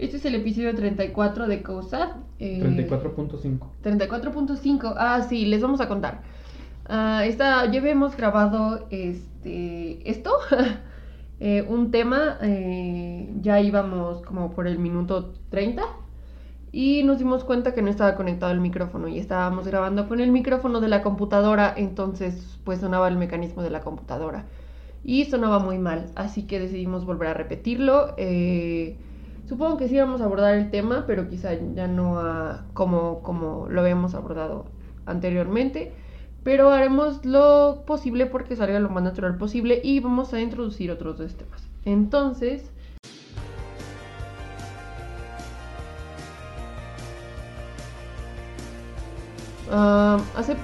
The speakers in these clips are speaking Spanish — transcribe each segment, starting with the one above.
Este es el episodio 34 de COSAD. Eh, 34.5. 34.5. Ah, sí, les vamos a contar. Uh, esta, ya habíamos grabado este, esto, eh, un tema, eh, ya íbamos como por el minuto 30 y nos dimos cuenta que no estaba conectado el micrófono y estábamos grabando con el micrófono de la computadora, entonces pues sonaba el mecanismo de la computadora y sonaba muy mal, así que decidimos volver a repetirlo. Eh, supongo que sí vamos a abordar el tema, pero quizá ya no como, como lo habíamos abordado anteriormente. Pero haremos lo posible porque salga lo más natural posible y vamos a introducir otros dos temas. Entonces, Ah, hace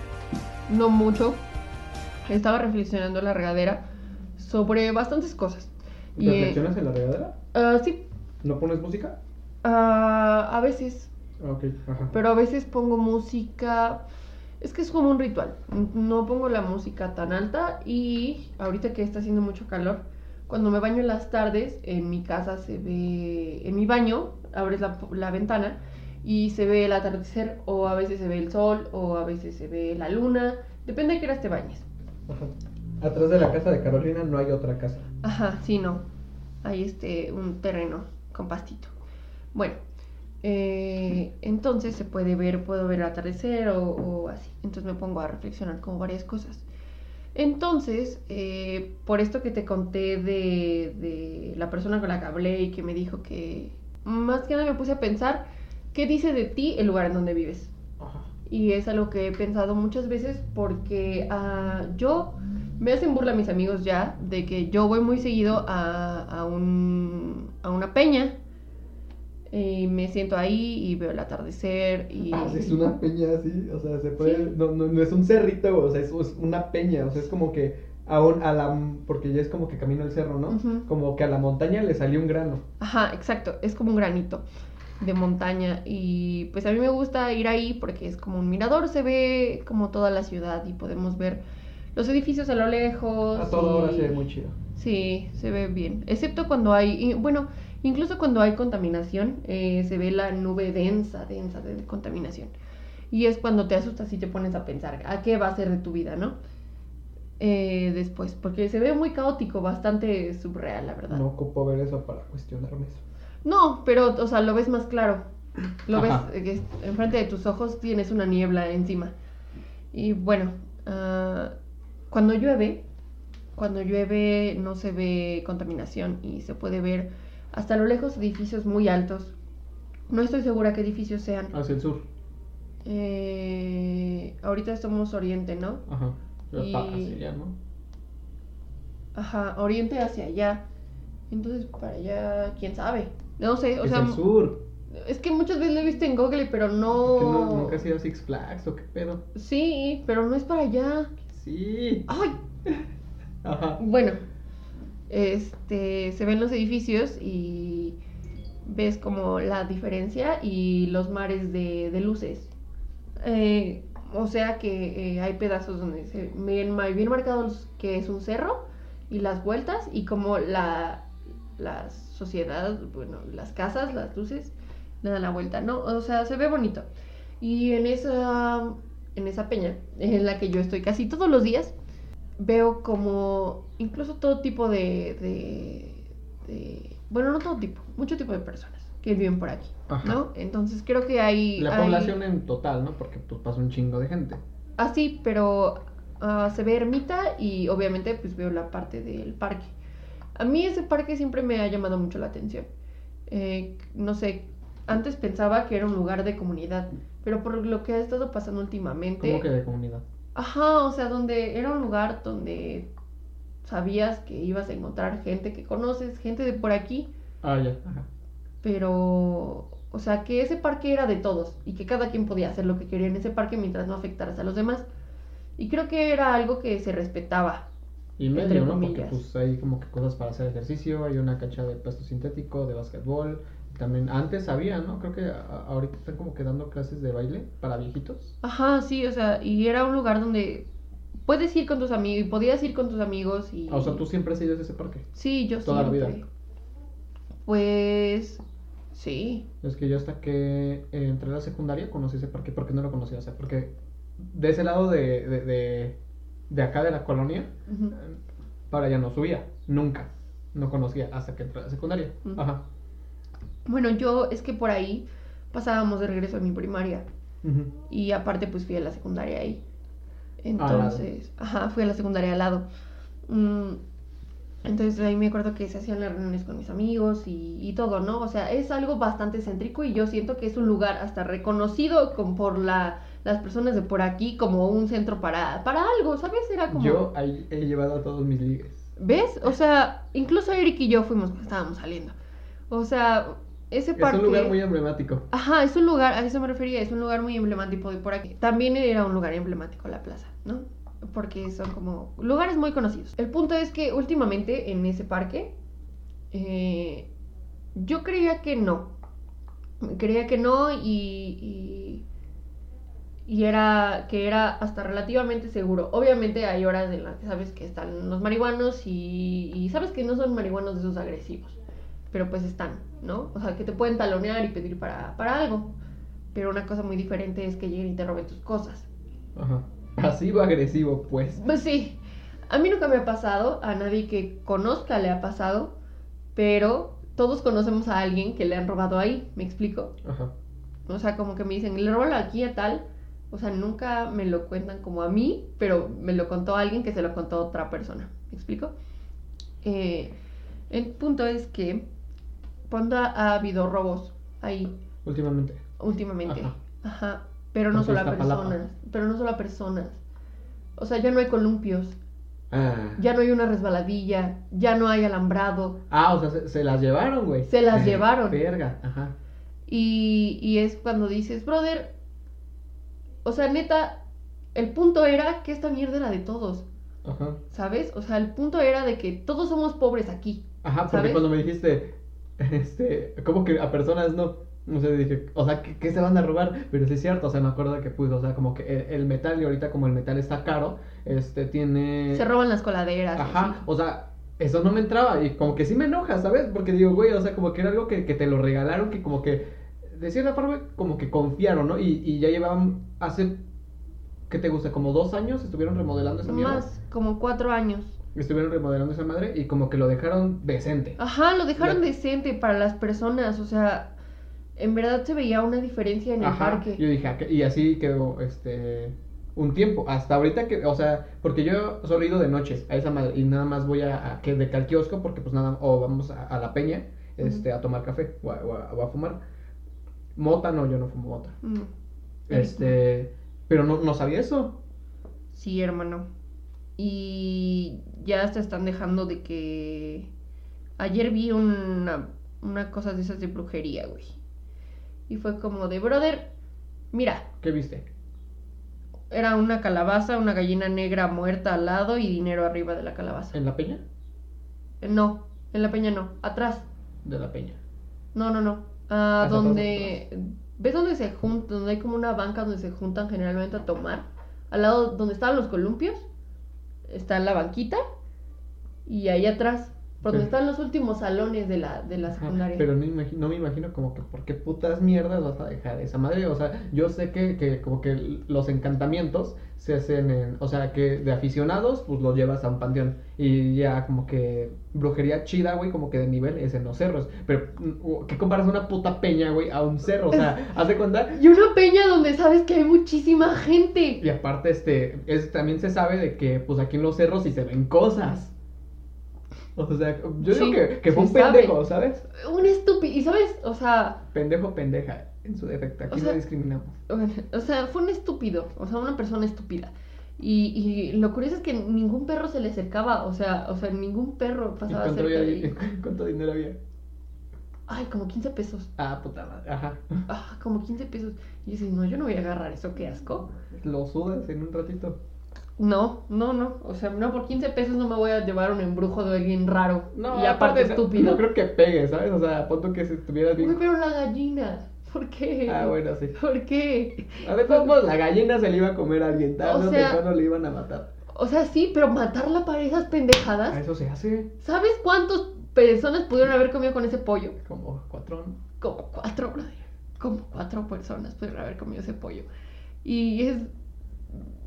no mucho estaba reflexionando en la regadera sobre bastantes cosas. ¿Reflexionas en la regadera? Uh, sí. ¿No pones música? Uh, a veces. Ajá. Pero a veces pongo música. Es que es como un ritual. No pongo la música tan alta y ahorita que está haciendo mucho calor, cuando me baño en las tardes, en mi casa se ve, en mi baño, abres la, la ventana y se ve el atardecer o a veces se ve el sol o a veces se ve la luna, depende de qué horas te bañes. Ajá. Atrás de la casa de Carolina no hay otra casa. Ajá, sí, no. Hay este un terreno con pastito. Bueno, eh, entonces se puede ver, puedo ver el atardecer o, así. Entonces me pongo a reflexionar como varias cosas. Entonces, eh, por esto que te conté de, de la persona con la que hablé y que me dijo que más que nada me puse a pensar ¿qué dice de ti el lugar en donde vives? Y es algo que he pensado muchas veces porque uh, yo me hacen burla mis amigos ya de que yo voy muy seguido a, a, un, a una peña y me siento ahí y veo el atardecer y... Ah, es una peña así, o sea, se puede... No, no, es un cerrito, o sea, es, una peña, o sea, es como que a, a la... porque ya es como que camino el cerro, ¿no? Como que a la montaña le salió un grano. Ajá, exacto, es como un granito de montaña y pues a mí me gusta ir ahí porque es como un mirador, se ve como toda la ciudad y podemos ver los edificios a lo lejos. A toda hora se ve muy chido. Sí, se ve bien, excepto cuando hay, bueno, incluso cuando hay contaminación, eh, se ve la nube densa, densa de contaminación. Y es cuando te asustas y te pones a pensar a qué va a ser de tu vida, ¿no? Eh, después, porque se ve muy caótico, bastante surreal, la verdad. No ocupo ver eso para cuestionarme eso. No, pero, o sea, lo ves más claro. Lo ves que enfrente de tus ojos tienes una niebla encima. Y bueno, uh, cuando llueve, cuando llueve no se ve contaminación y se puede ver hasta lo lejos edificios muy altos. No estoy segura qué edificios sean. Hacia el sur. Eh, ahorita somos oriente, ¿no? Ajá. Hacia allá, ¿no? Ajá, oriente hacia allá. Entonces, para allá, quién sabe. No sé, o es sea. el sur. Es que muchas veces lo he visto en Google, pero no. no ¿Nunca has ido a Six Flags o qué pedo? Sí, pero no es para allá. Sí. ¡Ay! Ajá. Bueno, este, se ven los edificios y ves como la diferencia y los mares de, luces. Eh, o sea que eh, hay pedazos donde se ven bien marcados que es un cerro y las vueltas y como la, las sociedad, bueno, las casas, las luces, le dan la vuelta, ¿no? O sea, se ve bonito. Y en esa, en esa peña, en la que yo estoy casi todos los días, veo como incluso todo tipo de, de, bueno, no todo tipo, mucho tipo de personas que viven por aquí, ¿no? Entonces creo que hay... La población en total, ¿no? Porque pues pasa un chingo de gente. Ah, sí, pero ah, se ve ermita y obviamente pues veo la parte del parque. A mí ese parque siempre me ha llamado mucho la atención. Eh, no sé, antes pensaba que era un lugar de comunidad, pero por lo que ha estado pasando últimamente... ¿Cómo que de comunidad? Ajá, o sea, donde era un lugar donde sabías que ibas a encontrar gente que conoces, gente de por aquí. Ah, ya, ajá. Pero, o sea, que ese parque era de todos y que cada quien podía hacer lo que quería en ese parque mientras no afectaras a los demás. Y creo que era algo que se respetaba. Y medio, ¿no? Porque pues hay como que cosas para hacer ejercicio, hay una cancha de pasto sintético, de básquetbol, también antes había, ¿no? Creo que ahorita están como que dando clases de baile para viejitos. Ajá, sí, o sea, y era un lugar donde puedes ir con tus amigos y podías ir con tus amigos y... o sea, tú siempre has ido a ese parque. Sí, yo Toda siempre. la vida. Pues Sí. Es que yo hasta que entré a la secundaria conocí ese parque, porque no lo conocía, o sea, porque de ese lado de, de, de, acá de la colonia, para allá no subía, nunca, no conocía hasta que entré a la secundaria. Ajá. Bueno, yo es que por ahí pasábamos de regreso a mi primaria. Y aparte, pues fui a la secundaria ahí. Entonces, ajá, fui a la secundaria al lado. Mm, entonces ahí me acuerdo que se hacían las reuniones con mis amigos y, todo, ¿no? O sea, es algo bastante céntrico y yo siento que es un lugar hasta reconocido con, por la, las personas de por aquí como un centro para, para algo, ¿sabes? Era como... Yo ahí he llevado a todos mis ligues. ¿Ves? O sea, incluso Eric y yo fuimos cuando estábamos saliendo. O sea, ese parque... Es un lugar muy emblemático. Ajá, es un lugar, a eso me refería, es un lugar muy emblemático de por aquí. También era un lugar emblemático la plaza, ¿no? porque son como lugares muy conocidos. El punto es que últimamente en ese parque eh, yo creía que no. Creía que no y, y, era que era hasta relativamente seguro. Obviamente hay horas en las que sabes que están los marihuanos y, y sabes que no son marihuanos de esos agresivos. Pero pues están, ¿no? O sea, que te pueden talonear y pedir para, para algo. Pero una cosa muy diferente es que lleguen y te roben tus cosas. Ajá. Pasivo agresivo, pues. Pues sí. A mí nunca me ha pasado, a nadie que conozca le ha pasado, pero todos conocemos a alguien que le han robado ahí, ¿me explico? Ajá. O sea, como que me dicen, le roban aquí a tal. O sea, nunca me lo cuentan como a mí, pero me lo contó alguien que se lo contó a otra persona. ¿Me explico? Eh, el punto es que, ¿cuándo ha, habido robos ahí? Últimamente. Últimamente. Ajá. Pero no solo a personas. Pero no solo a personas. O sea, ya no hay columpios. Ah. Ya no hay una resbaladilla. Ya no hay alambrado. Ah, o sea, se, las llevaron, güey. Se las llevaron. Verga, ajá. Y, y es cuando dices, brother. O sea, neta, el punto era que esta mierda era de todos. Ajá. ¿Sabes? O sea, el punto era de que todos somos pobres aquí. Ajá, porque cuando me dijiste, este, como que a personas no. No sé, dije, o sea, ¿qué, se van a robar? Pero sí es cierto, o sea, me acuerdo que, pues, o sea, como que el, metal, y ahorita como el metal está caro, este, tiene... Se roban las coladeras. Ajá, o sea, eso no me entraba, y como que sí me enoja, ¿sabes? Porque digo, güey, o sea, como que era algo que, que te lo regalaron, que como que, de cierta forma, como que confiaron, ¿no? Y, y ya llevaban, hace, ¿qué te gusta? Como dos años estuvieron remodelando esa mierda. Más, como cuatro años estuvieron remodelando esa madre y como que lo dejaron decente. Ajá, lo dejaron decente para las personas, o sea, en verdad se veía una diferencia en el parque. Yo dije, y así quedó este un tiempo, hasta ahorita que, o sea, porque yo solo he ido de noches a esa madre y nada más voy a, que de al kiosco porque pues nada, o vamos a, la peña este, a tomar café o a, fumar. Mota no, yo no fumo mota. Mm. Este, pero no, no sabía eso. Sí, hermano. Y ya se están dejando de que... Ayer vi una, una cosa de esas de brujería, güey. Y fue como de, brother, mira. ¿Qué viste? Era una calabaza, una gallina negra muerta al lado y dinero arriba de la calabaza. ¿En la peña? Eh, no, en la peña no, atrás. De la peña. No, no, no. Ah, donde... ¿Ves donde se juntan? Donde hay como una banca donde se juntan generalmente a tomar. Al lado donde estaban los columpios. Está la banquita. Y ahí atrás porque están los últimos salones de la, de la secundaria. pero no, no, me imagino como que por qué putas mierdas vas a dejar esa madre. O sea, yo sé que, que como que los encantamientos se hacen en, o sea, que de aficionados, pues los llevas a un panteón. Y ya como que brujería chida, güey, como que de nivel es en los cerros. Pero, mm, ¿qué comparas una puta peña, güey, a un cerro? O sea, ¿haz de cuenta? Y una peña donde sabes que hay muchísima gente. Y aparte, este, es, también se sabe de que, pues aquí en los cerros sí se ven cosas. O sea, yo digo que, que fue un pendejo, ¿sabes? Un estúpido. ¿Y sabes? O sea. Pendejo, pendeja, en su defecto. Aquí no discriminamos. O sea, fue un estúpido. O sea, una persona estúpida. Y, y lo curioso es que ningún perro se le acercaba. O sea, o sea ningún perro pasaba ¿Y cuánto, cerca de ¿Cuánto dinero había? Ay, como 15 pesos. Ah, puta madre. Ajá. Ah, como 15 pesos. Y dices, no, yo no voy a agarrar eso, qué asco. Lo sudas en un ratito. No, no, no. O sea, no, por 15 pesos no me voy a llevar un embrujo de alguien raro. No, y aparte, estúpido. No creo que pegue, ¿sabes? O sea, punto que si estuvieras bien. Uy, pero la gallina. ¿Por qué? Ah, bueno, sí. ¿Por qué? A ver, todos la gallina se le iba a comer a alguien. Tal, o sea, cuando le iban a matar. O sea, sí, pero matarla para esas pendejadas. A eso se hace. ¿Sabes cuántas personas pudieron haber comido con ese pollo? Como cuatro, como cuatro, brother. Como cuatro personas pueden haber comido ese pollo. Y es.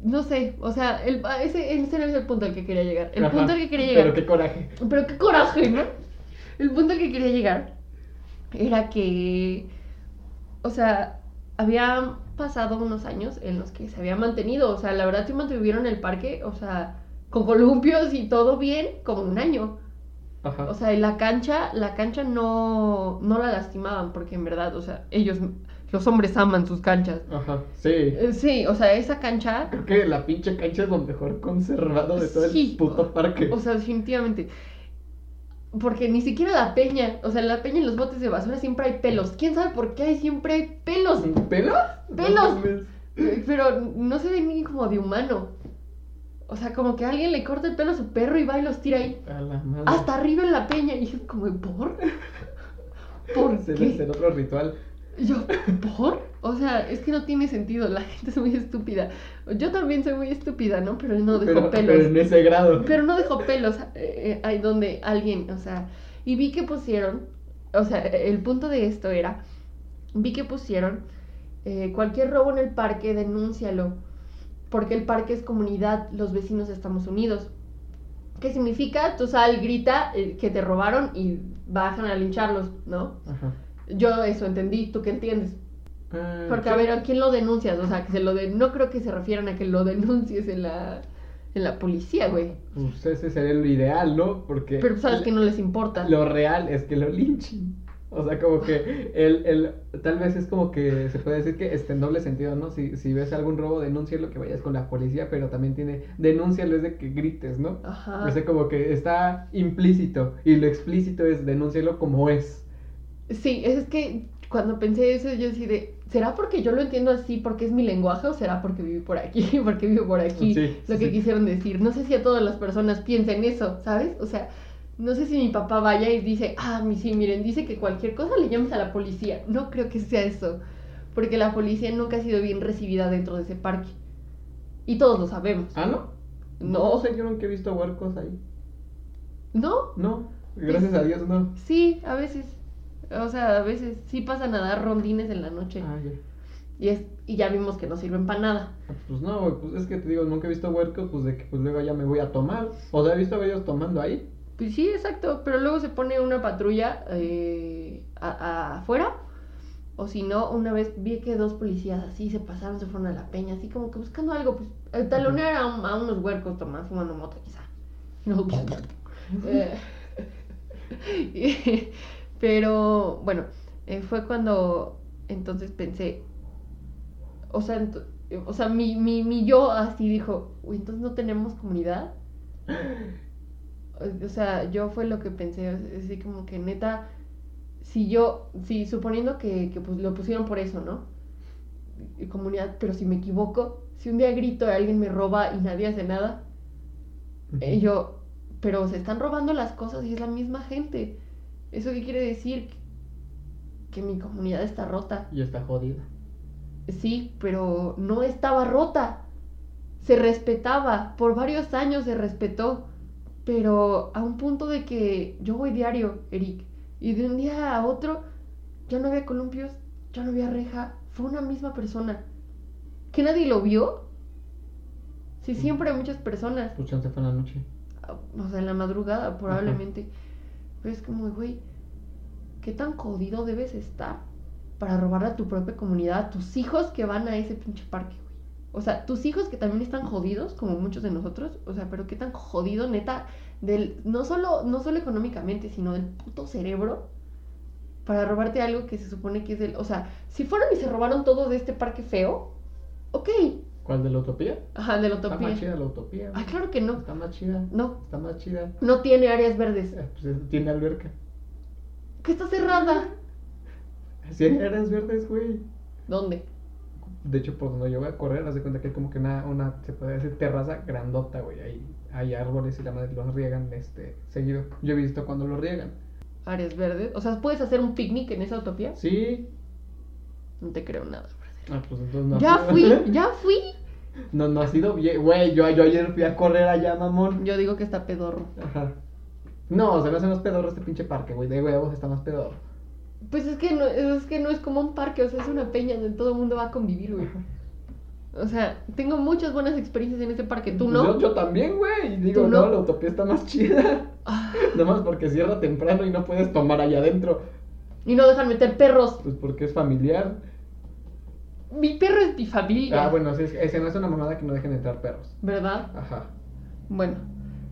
No sé, o sea, el, ese, ese no es el punto al que quería llegar. El Ajá, punto al que quería llegar. Pero qué coraje. Pero qué coraje, ¿no? El punto al que quería llegar era que, o sea, había pasado unos años en los que se había mantenido, o sea, la verdad sí mantuvieron el parque, o sea, con columpios y todo bien, como un año. Ajá. O sea, en la cancha, la cancha no, no la lastimaban, porque en verdad, o sea, ellos, los hombres aman sus canchas. Ajá, sí. Eh, Sí, o sea, esa cancha, Creo que la pinche cancha es lo mejor conservado de todo Sí, el puto parque. o sea, definitivamente. Porque ni siquiera la peña, o sea, la peña en los botes de basura siempre hay pelos. ¿Quién sabe por qué hay siempre hay pelos? ¿Pelos? ¡Pelos! No. Eh, Pero no se ve ni como de humano. O sea, como que alguien le corta el pelo a su perro y va y los tira ahí. A la madre. Hasta arriba en la peña. Y es como, ¿por? ¿Por Se qué? otro ritual. Y Yo, ¿por? O sea, es que no tiene sentido. La gente es muy estúpida. Yo también soy muy estúpida, ¿no? Pero no dejo pero, pelos. pero en ese grado. Pero no dejó pelos eh, eh, ahí donde alguien, o sea, y vi que pusieron, o sea, el punto de esto era, vi que pusieron, eh, cualquier robo en el parque, denúncialo, porque el parque es comunidad, los vecinos estamos unidos. ¿Qué significa? Tú sal, grita eh, que te robaron y bajan a lincharlos, ¿no? Ajá. Yo eso entendí, ¿tú qué entiendes? Ah, Porque, a ver, ¿a quién lo denuncias? O sea, que se lo de... no creo que se refieran a que lo denuncies en la, en la policía, güey. Pues ese sería lo ideal, ¿no? Porque. Pero sabes que no les importa. Lo real es que lo linchen. O sea, como que el, el, tal vez es como que se puede decir que este en doble sentido, ¿no? Si, si ves algún robo, denúncialo que vayas con la policía, pero también tiene, denúncialo es de que grites, ¿no? Ajá. O sea, como que está implícito y lo explícito es denúncialo como es. Sí, es que cuando pensé eso, yo de, ¿será porque yo lo entiendo así porque es mi lenguaje o será porque viví por aquí, porque vivo por aquí? Sí, lo sí, que sí. quisieron decir. No sé si a todas las personas piensen eso, ¿sabes? O sea, no sé si mi papá vaya y dice, ah, mi- sí, miren, dice que cualquier cosa le llames a la policía. No creo que sea eso, porque la policía nunca ha sido bien recibida dentro de ese parque. Y todos lo sabemos. ¿Ah, no? No. sé, yo nunca he visto huercos ahí. ¿No? No, gracias a Dios no. Sí, a veces. O sea, a veces sí pasan a dar rondines en la noche. Ah, ya. Y, es, y ya vimos que no sirven para nada. Ah, Pues no, güey, pues es que te digo, nunca he visto huercos, pues de que pues luego ya me voy a tomar. O sea, he visto a ellos tomando ahí. Pues sí, exacto. Pero luego se pone una patrulla eh, a- a- afuera. O si no, una vez vi que dos policías así se pasaron, se fueron a la peña, así como que buscando algo, pues eh, talonear a, un- a unos huercos tomando, fumando moto, quizá. No. Eh, y- pero bueno, eh, fue cuando entonces pensé, o sea, o sea, mi, mi, mi yo así dijo, uy, entonces no tenemos comunidad. O sea, yo fue lo que pensé, así como que neta, si yo, si suponiendo que, que pues lo pusieron por eso, ¿no? Comunidad, pero si me equivoco, si un día grito y alguien me roba y nadie hace nada, eh, yo, pero se están robando las cosas y es la misma gente. ¿Eso qué quiere decir? Que mi comunidad está rota. Y está jodida. Sí, pero no estaba rota. Se respetaba. Por varios años se respetó. Pero a un punto de que yo voy diario, Eric. Y de un día a otro ya no había columpios, ya no había reja. Fue una misma persona. ¿Que nadie lo vio? Sí, siempre hay muchas personas. Pues chance fue en la noche. O sea, en la madrugada, probablemente. Pero es como, güey, ¿qué tan jodido debes estar para robar a tu propia comunidad, a tus hijos que van a ese pinche parque, güey? O sea, tus hijos que también están jodidos, como muchos de nosotros, o sea, pero qué tan jodido, neta, del, no solo, no solo económicamente, sino del puto cerebro, para robarte algo que se supone que es del, o sea, si fueron y se robaron todo de este parque feo, ok, ¿Cuál de la utopía? ajá, de la Está más utopía. chida la utopía. Ah, claro que no, Está más chida. no, Está más chida. no tiene áreas verdes, Eh, Pues tiene alberca. que está cerrada. Si hay áreas verdes, güey. ¿Dónde? De hecho, por donde yo voy a correr, haz de cuenta que hay como que una, una se puede decir, terraza grandota, güey. Ahí hay árboles y la madre los riegan este, seguido. Yo he visto cuando los riegan. Áreas verdes. O sea, ¿puedes hacer un picnic en esa utopía? Sí. No te creo nada. brother. Ah, pues entonces no. Ya fui, ya fui. No, no ha sido bien. Güey, yo, yo ayer fui a correr allá, mamón. Yo digo que está pedorro. Ajá. No, se me hace más pedorro este pinche parque, güey. De huevos está más pedorro. Pues es que no, es que no es como un parque, o sea, es una peña donde todo el mundo va a convivir, güey. O sea, tengo muchas buenas experiencias en ese parque, ¿tú no? Yo, yo también, güey. Y digo, ¿Tú no? no? la utopía está más chida. Ah, Nada más porque cierra temprano y no puedes tomar allá adentro. y no dejan meter perros. Pues porque es familiar. Mi perro es mi familia. Ah, bueno, sí, es, ese no es una mamada que no dejen entrar perros. ¿Verdad? Ajá. Bueno.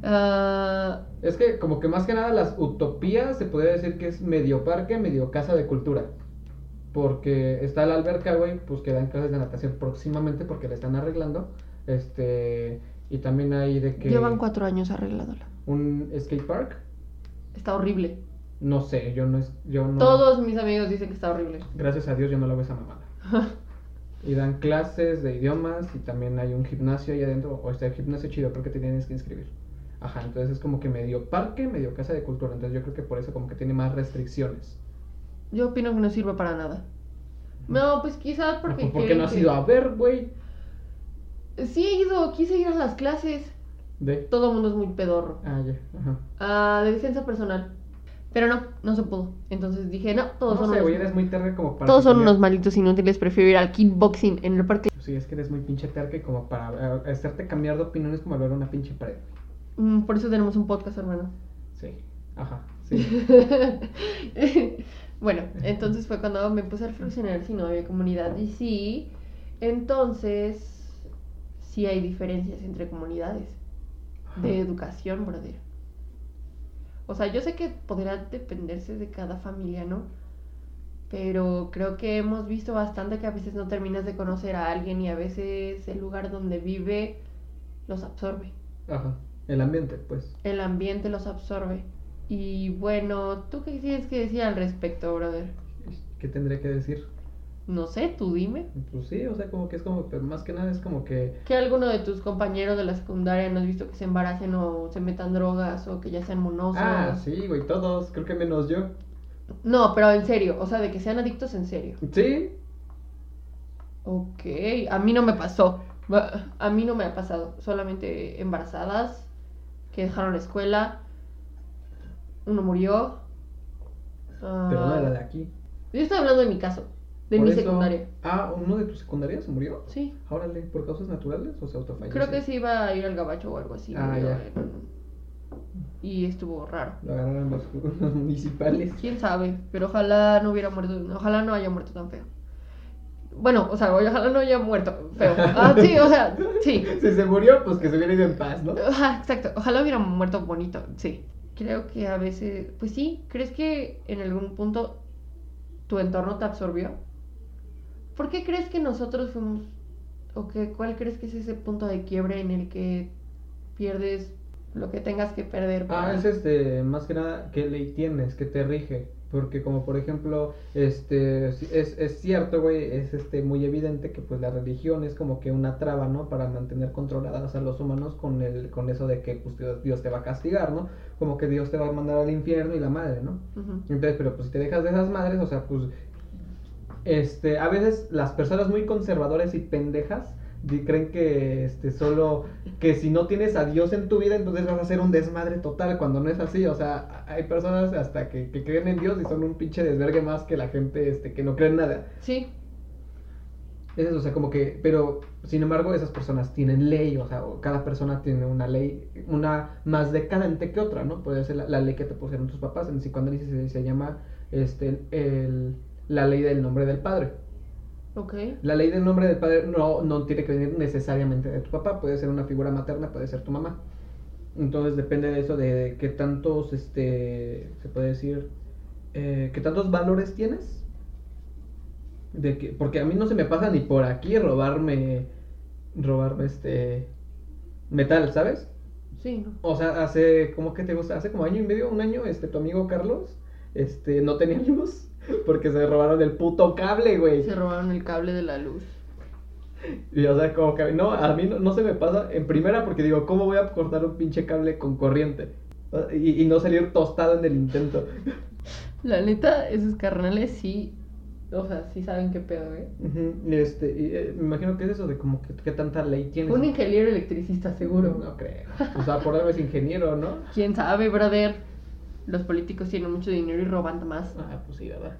ah, Es que como que más que nada las utopías se podría decir que es medio parque, medio casa de cultura. Porque está la alberca, güey, pues que dan clases de natación próximamente porque la están arreglando. Este, y también hay de que Llevan cuatro años arreglándola. un skate park. Está horrible. No sé, yo no es yo no Todos mis amigos dicen que está horrible. Gracias a Dios yo no la hago esa mamada. Y dan clases de idiomas y también hay un gimnasio ahí adentro, o está el gimnasio chido, creo que te tienes que inscribir. Ajá, entonces es como que medio parque, medio casa de cultura, entonces yo creo que por eso como que tiene más restricciones. Yo opino que no sirve para nada. No, pues quizás porque. ¿Por qué quieren no has ido a ver, güey? Sí he ido, quise ir a las clases. De... Todo el mundo es muy pedorro. Ah, ya, ajá. Ah, de defensa personal. Pero no, no se pudo. Entonces dije, no, todos No son sé, unos, eres muy terca como para... todos son unos malitos inútiles. Prefiero ir al kickboxing en el parque. Sí, es que eres muy pinche terca y como para eh, hacerte cambiar de opiniones como hablar una pinche pared. Mm, por eso tenemos un podcast, hermano. Sí, ajá, sí. bueno, entonces fue cuando me puse a reflexionar si no había comunidad. Y sí, entonces sí hay diferencias entre comunidades de educación, brother. O sea, yo sé que podrá dependerse de cada familia, ¿no? Pero creo que hemos visto bastante que a veces no terminas de conocer a alguien y a veces el lugar donde vive los absorbe. Ajá, el ambiente, pues. El ambiente los absorbe. Y bueno, ¿tú qué tienes que decir al respecto, brother? ¿Qué tendría que decir? No sé, tú dime. Pues sí, o sea, como que es como, pero más que nada es como que... ¿Que alguno de tus compañeros de la secundaria no has visto que se embaracen o se metan drogas o que ya sean monosos? Ah, sí, güey, todos, creo que menos yo. No, pero en serio, o sea, de que sean adictos en serio. Sí, Ok, a mí no me pasó. A mí no me ha pasado. Solamente embarazadas que dejaron la escuela. Uno murió. Ah, pero no era de aquí. Yo estoy hablando de mi caso, de mi eso- secundaria. Ah, ¿uno de tus secundarias se murió? Sí, Órale, ¿por causas naturales o se autofalleció? creo que sí iba a ir al gabacho o algo así. Ah, ya. Y estuvo raro. Lo agarraron los, los municipales. Quién sabe, pero ojalá no hubiera muerto, ojalá no haya muerto tan feo. Bueno, o sea, ojalá no haya muerto feo. Ah, sí, o sea, sí. Si se murió, pues que se hubiera ido en paz, ¿no? Ajá, exacto. Ojalá hubiera muerto bonito, sí. Creo que a veces, pues sí, ¿crees que en algún punto tu entorno te absorbió? ¿Por qué crees que nosotros fuimos, o que, cuál crees que es ese punto de quiebre en el que pierdes lo que tengas que perder? Ah, para- es este, más que nada, ¿qué ley tienes? ¿Qué te rige? Porque como por ejemplo, este, es, es cierto, güey, es este muy evidente que pues la religión es como que una traba, ¿no? Para mantener controladas a los humanos con el, con eso de que pues Dios, Dios te va a castigar, ¿no? Como que Dios te va a mandar al infierno y la madre, ¿no? Entonces, pero pues si te dejas de esas madres, o sea, pues este, a veces las personas muy conservadoras y pendejas creen que este solo que si no tienes a Dios en tu vida, entonces vas a ser un desmadre total cuando no es así, o sea, hay personas hasta que, que creen en Dios y son un pinche desvergue más que la gente este que no cree en nada. Sí, Es eso, o sea, como que, pero sin embargo, esas personas tienen ley, o sea, o cada persona tiene una ley, una más decadente que otra, ¿no? Puede ser la, la ley que te pusieron tus papás, en psicoanálisis se, se llama este, el, la ley del nombre del padre. ok. La ley del nombre del padre no, no tiene que venir necesariamente de tu papá, puede ser una figura materna, puede ser tu mamá. Entonces depende de eso, de, de qué tantos, este, se puede decir, eh, qué tantos valores tienes. De que, porque a mí no se me pasa ni por aquí robarme, robarme este, metal, ¿sabes? Sí, no. O sea, hace, ¿cómo que te gusta? Hace como año y medio, un año, este, tu amigo Carlos, este, no tenía luz porque se robaron el puto cable, güey. Se robaron el cable de la luz. Y o sea, como que no, a mí no, no se me pasa en primera porque digo, ¿cómo voy a cortar un pinche cable con corriente? Y, y no salir tostado en el intento. La neta, esos carnales sí, o sea, sí saben qué pedo, ¿eh? Este, y, eh, me imagino que es eso de como que qué tanta ley tienes. Un ingeniero electricista, seguro. No creo. O sea, por algo es ingeniero, ¿no? ¿Quién sabe, brother? Los políticos tienen mucho dinero y roban más. Ah, pues sí, ¿verdad?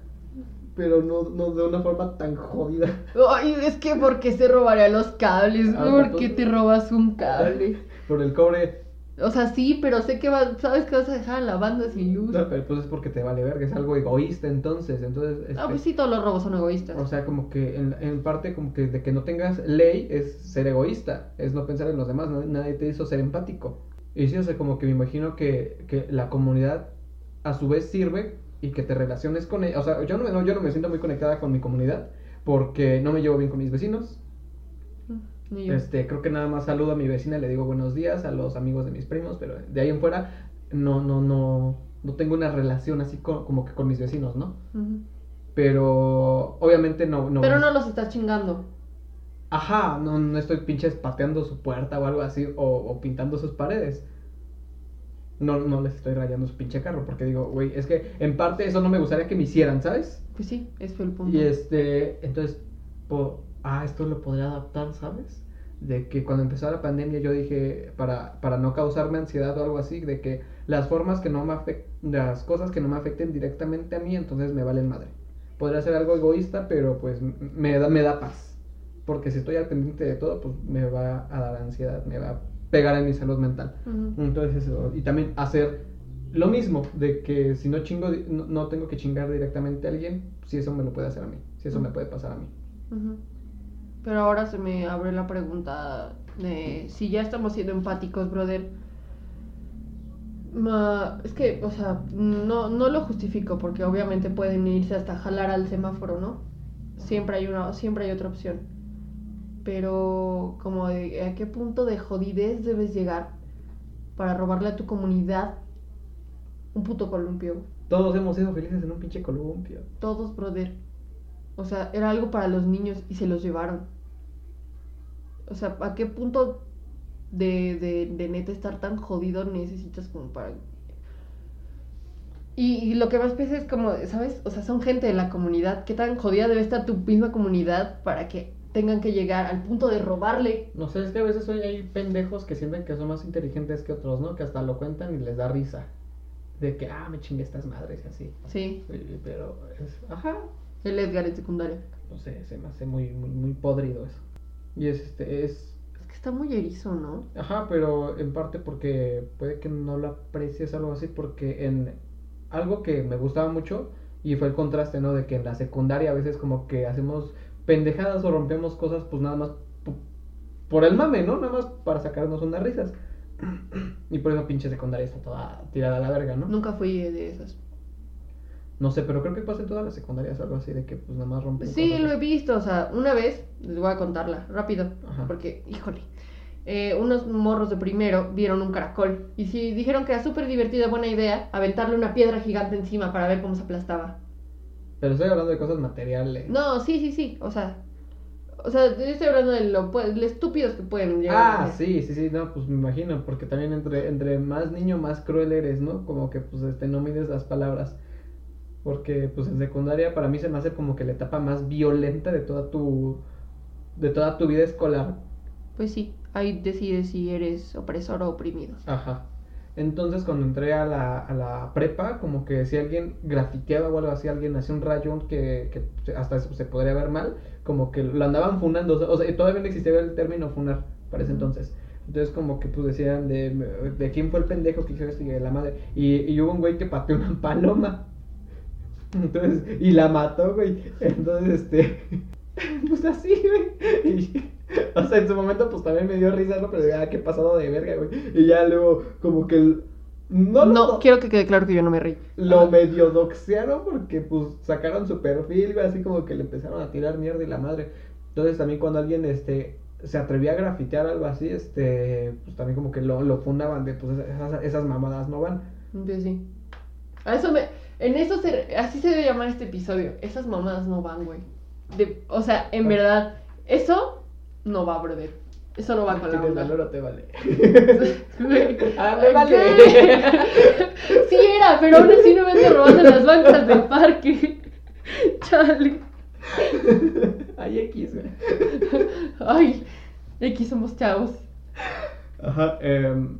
pero no, no de una forma tan jodida. Ay, es que ¿por qué se robaría los cables? Ah, ¿Por pues- qué te robas un cable? Por el cobre. O sea, sí, pero sé que va, sabes que vas a dejar a la banda sin luz. No, pero pues es porque te vale verga, es algo egoísta entonces. Entonces, este, Ah, pues sí, todos los robos son egoístas. O sea, como que en, en parte como que de que no tengas ley es ser egoísta, es no pensar en los demás, nadie, nadie te hizo ser empático. Y sí, o sea, como que me imagino que, que la comunidad a su vez sirve y que te relaciones con ella. O sea, yo no, yo no me siento muy conectada con mi comunidad porque no me llevo bien con mis vecinos. Ni yo. Este, creo que nada más saludo a mi vecina, le digo buenos días a los amigos de mis primos, pero de ahí en fuera no, no, no, no tengo una relación así co- como que con mis vecinos, ¿no? Pero obviamente no, no. Pero no los estás chingando. Ajá, no, no estoy pinches pateando su puerta o algo así, o, o pintando sus paredes. No, no les estoy rayando su pinche carro, porque digo, güey, es que en parte eso no me gustaría que me hicieran, ¿sabes? Pues sí, ese fue el punto. Y este, entonces, po- ah, esto lo podría adaptar, ¿sabes? De que cuando empezó la pandemia yo dije, para, para no causarme ansiedad o algo así, de que las formas que no me afecten, las cosas que no me afecten directamente a mí, entonces me valen madre. Podría ser algo egoísta, pero pues me da, me da paz. Porque si estoy al pendiente de todo, pues me va a dar ansiedad, me va a pegar en mi salud mental. Entonces eso, y también hacer lo mismo, de que si no chingo, no, no tengo que chingar directamente a alguien, si eso me lo puede hacer a mí, si eso me puede pasar a mí. Pero ahora se me abre la pregunta de si ya estamos siendo empáticos, brother. ma- es que, o sea, no, no lo justifico porque obviamente pueden irse hasta jalar al semáforo, ¿no? Siempre hay una, siempre hay otra opción. Pero como de a qué punto de jodidez debes llegar para robarle a tu comunidad un puto columpio. Todos hemos sido felices en un pinche columpio. Todos, brother. O sea, era algo para los niños y se los llevaron. O sea, ¿a qué punto de, de, de neta estar tan jodido necesitas como para... Y, y lo que más pesa es como, ¿sabes? O sea, son gente de la comunidad. ¿Qué tan jodida debe estar tu misma comunidad para que tengan que llegar al punto de robarle? No sé, es que a veces hoy hay pendejos que sienten que son más inteligentes que otros, ¿no? Que hasta lo cuentan y les da risa. De que, ah, me chingué estas madres y así. Sí, Pero es, ajá, el Edgar en secundaria. no sé, se me hace muy, muy, muy podrido eso. Y es, este, es, Es que está muy erizo, ¿no? Ajá, pero en parte porque puede que no lo aprecies algo así, porque en algo que me gustaba mucho y fue el contraste, ¿no? De que en la secundaria a veces como que hacemos pendejadas o rompemos cosas pues nada más por el mame, ¿no? Nada más para sacarnos unas risas. Y por eso pinche secundaria está toda tirada a la verga, ¿no? Nunca fui de esas. No sé, pero creo que pasa en todas las secundarias algo así de que pues nada más rompen Sí, cosas. lo he visto, o sea, una vez, les voy a contarla, rápido, Ajá. porque, híjole, eh, unos morros de primero vieron un caracol y sí, dijeron que era súper divertida, buena idea, aventarle una piedra gigante encima para ver cómo se aplastaba. Pero estoy hablando de cosas materiales. No, sí, sí, sí, o sea, o sea, yo estoy hablando de lo, lo estúpidos que pueden llegar Ah, sí, sí, sí, no, pues me imagino, porque también entre, entre más niño, más cruel eres, ¿no? Como que, pues, este, no mides las palabras. Porque, pues, en secundaria para mí se me hace como que la etapa más violenta de toda tu, de toda tu vida escolar. Pues sí, ahí decides si eres opresor o oprimido. Ajá. Entonces, cuando entré a la, a la prepa, como que si alguien grafiteaba o algo así, alguien hacía un rayón que, que hasta se podría ver mal, como que lo andaban funando. O sea, todavía no existía el término funar para ese entonces. Entonces, como que pues decían de, de quién fue el pendejo que hizo esto y de la madre. Y, y hubo un güey que pateó una paloma. Entonces, y la mató, güey. Entonces, este. Pues así, güey. Y, o sea, en su momento, pues también me dio risa, ¿no? Pero ya, qué pasado de verga, güey. Y ya luego, como que. el- No, No, lo, quiero que quede claro que yo no me reí. lo Ajá. medio doxearon porque, pues, sacaron su perfil, güey, así como que le empezaron a tirar mierda y la madre. Entonces, también cuando alguien, este. Se atrevía a grafitear algo así, este, pues también como que lo, lo fundaban de, pues esas, esas mamadas no van. Pues sí. A eso me. En eso se. Así se debe llamar este episodio. Esas mamadas no van, güey. De, o sea, en Ah. verdad. Eso no va, brother. Eso no va con la ¿Tienes onda. valor o te vale? Ah, me vale. ¿qué? sí era, pero aún así no me ando robando las bancas del parque. Chale. Ay, X, güey. Ay, aquí somos chavos. Ajá, em,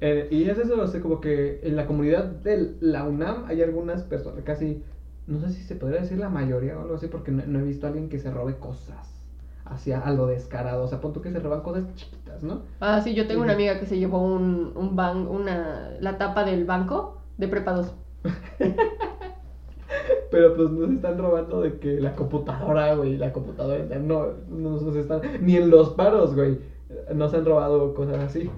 eh, y es eso, o sea, como que en la comunidad de la UNAM hay algunas personas, casi no sé si se podría decir la mayoría o algo así, porque no, no he visto a alguien que se robe cosas hacia a lo descarado. O sea, pon tú que se roban cosas chiquitas, ¿no? Ah, sí, yo tengo una amiga que se llevó un, un ban, una, la tapa del banco de prepa 2. Pero pues no se están robando de que la computadora, güey, la computadora, no, no se están, ni en los paros, güey, no se han robado cosas así.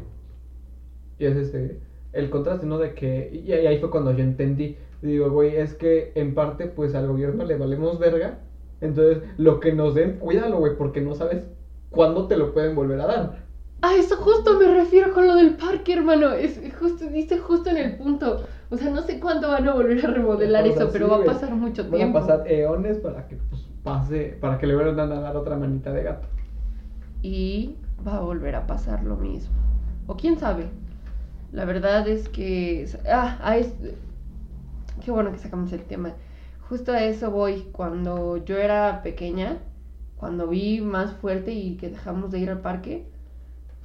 Y es este, el contraste, ¿no? De que, y ahí fue cuando yo entendí, digo, güey, es que en parte, pues al gobierno le valemos verga, entonces lo que nos den, cuídalo, güey, porque no sabes cuándo te lo pueden volver a dar. Ah, eso justo me refiero con lo del parque, hermano. Es justo, dice justo en el punto. O sea, no sé cuándo van a volver a remodelar eso, pero va a pasar mucho Van a tiempo. pasar eones para que pues, pase, para que le vuelvan a dar otra manita de gato. y va a volver a pasar lo mismo. O quién sabe. La verdad es que... Ah, a es... Qué bueno que sacamos el tema. Justo a eso voy. Cuando yo era pequeña, cuando vi más fuerte y que dejamos de ir al parque,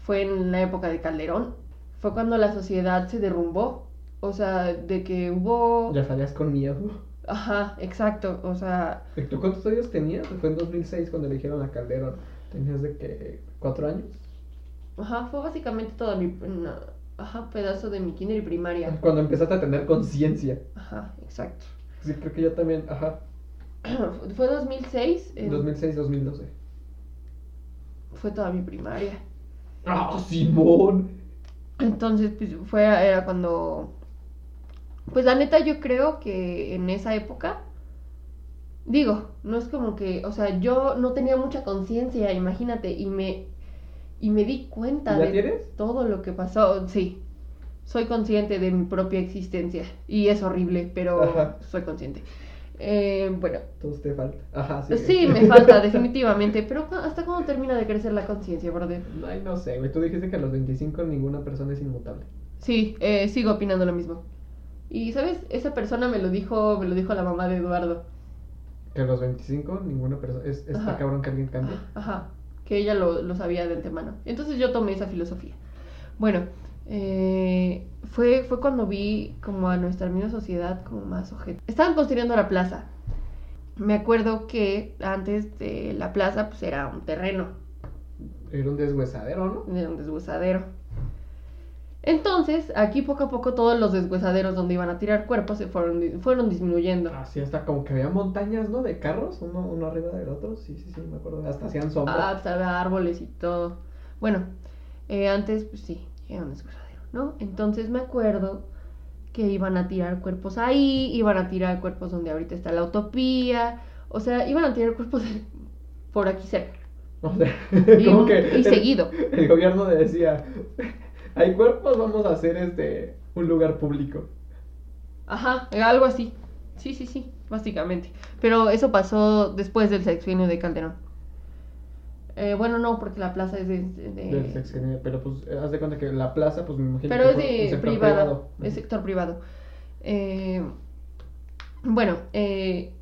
fue en la época de Calderón. Fue cuando la sociedad se derrumbó. O sea, de que hubo... Ya salías con miedo. Ajá, exacto. O sea, ¿Y ¿Tú cuántos años tenías? Fue en 2006 cuando eligieron a Calderón. ¿Tenías de que cuatro años? ajá, fue básicamente todo mi... una- ajá, pedazo de mi kinder y primaria. Cuando empezaste a tener conciencia. Ajá, exacto. Sí, creo que yo también, ajá. Fue 2006, en- 2006-2012. fue toda mi primaria. ¡Ah, Simón! Entonces, pues fue, era cuando... Pues la neta yo creo que en esa época, digo, no es como que, o sea, yo no tenía mucha conciencia, imagínate, y me, y me di cuenta ¿Ya de tienes? todo lo que pasó, sí. Soy consciente de mi propia existencia y es horrible, pero Ajá. soy consciente. Eh, bueno, Entonces te falta. Ajá, sí. sí, me falta definitivamente, pero ¿hasta cuándo termina de crecer la conciencia, brother? Ay, no sé, güey. Tú dijiste que a los 25 ninguna persona es inmutable. Sí, eh, sigo opinando lo mismo. Y sabes, esa persona me lo dijo, me lo dijo la mamá de Eduardo. Que a los 25 ninguna persona. Es, está Ajá. cabrón que alguien cambie. Ajá, que ella lo, lo sabía de antemano. Entonces yo tomé esa filosofía. Bueno, eh, fue, fue cuando vi como a nuestra misma sociedad como más objeto. Estaban construyendo la plaza. Me acuerdo que antes de la plaza pues era un terreno, Era un deshuesadero, ¿no? era un deshuesadero. Entonces, aquí poco a poco todos los deshuesaderos donde iban a tirar cuerpos se fueron, fueron disminuyendo. Así hasta como que había montañas, ¿no? De carros, uno, uno arriba del otro. Sí, sí, sí, me acuerdo. Hasta hacían sombra. Ah, pues, había árboles y todo. Bueno, eh, antes, pues sí, era un ¿no? Entonces me acuerdo que iban a tirar cuerpos ahí, iban a tirar cuerpos donde ahorita está la utopía, o sea, iban a tirar cuerpos por aquí cerca. O sea, Y, como un- que y el- seguido. El gobierno decía, hay cuerpos, vamos a hacer este un lugar público. Ajá, algo así. Sí, sí, sí, básicamente. Pero eso pasó después del sexenio de Calderón. Eh, bueno, no, porque la plaza es de... de- Del sexenio, pero pues haz de cuenta que la plaza, pues me imagino Pero que es de sector privado, privado. es sector privado. Eh, bueno, eh,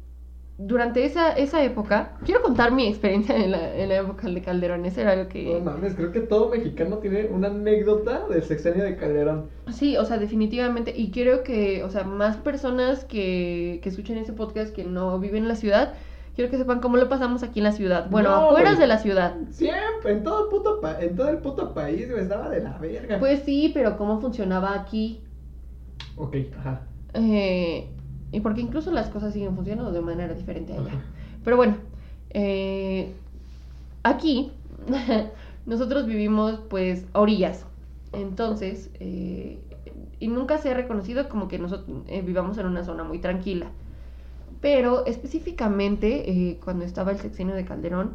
durante esa, esa época, quiero contar mi experiencia en la, en la época de Calderón, eso era algo que... No mames, creo que todo mexicano tiene una anécdota del sexenio de Calderón. Sí, o sea, definitivamente, y quiero que, o sea, más personas que, que escuchen ese podcast que no viven en la ciudad, quiero que sepan cómo lo pasamos aquí en la ciudad. Bueno, No, afuera güey. de la ciudad. Siempre, en todo el puto, pa- en todo el puto país, güey, estaba de la verga. Pues sí, pero cómo funcionaba aquí. Ok, ajá. Eh, y porque incluso las cosas siguen funcionando de manera diferente allá. Ajá. Pero bueno, eh, aquí nosotros vivimos pues a orillas. Entonces, eh, y nunca se ha reconocido como que nosotros eh, vivamos en una zona muy tranquila. Pero específicamente eh, cuando estaba el sexenio de Calderón,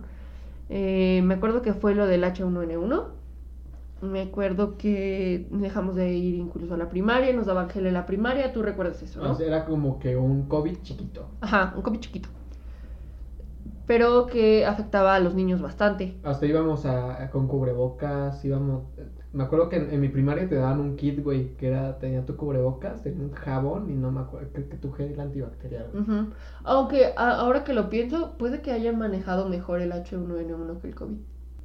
eh, me acuerdo que fue lo del H1N1. Me acuerdo que dejamos de ir incluso a la primaria, nos daban gel en la primaria, tú recuerdas eso, era como que un COVID chiquito. Ajá, un COVID chiquito. Pero que afectaba a los niños bastante. Hasta íbamos a, a- con cubrebocas, íbamos... Me acuerdo que en, mi primaria te daban un kit, güey, que era, tenía tu cubrebocas, tenía un jabón y no me acuerdo, creo que tu gel antibacterial. güey. Ujú. Aunque a- ahora que lo pienso, puede que hayan manejado mejor el H1N1 que el COVID.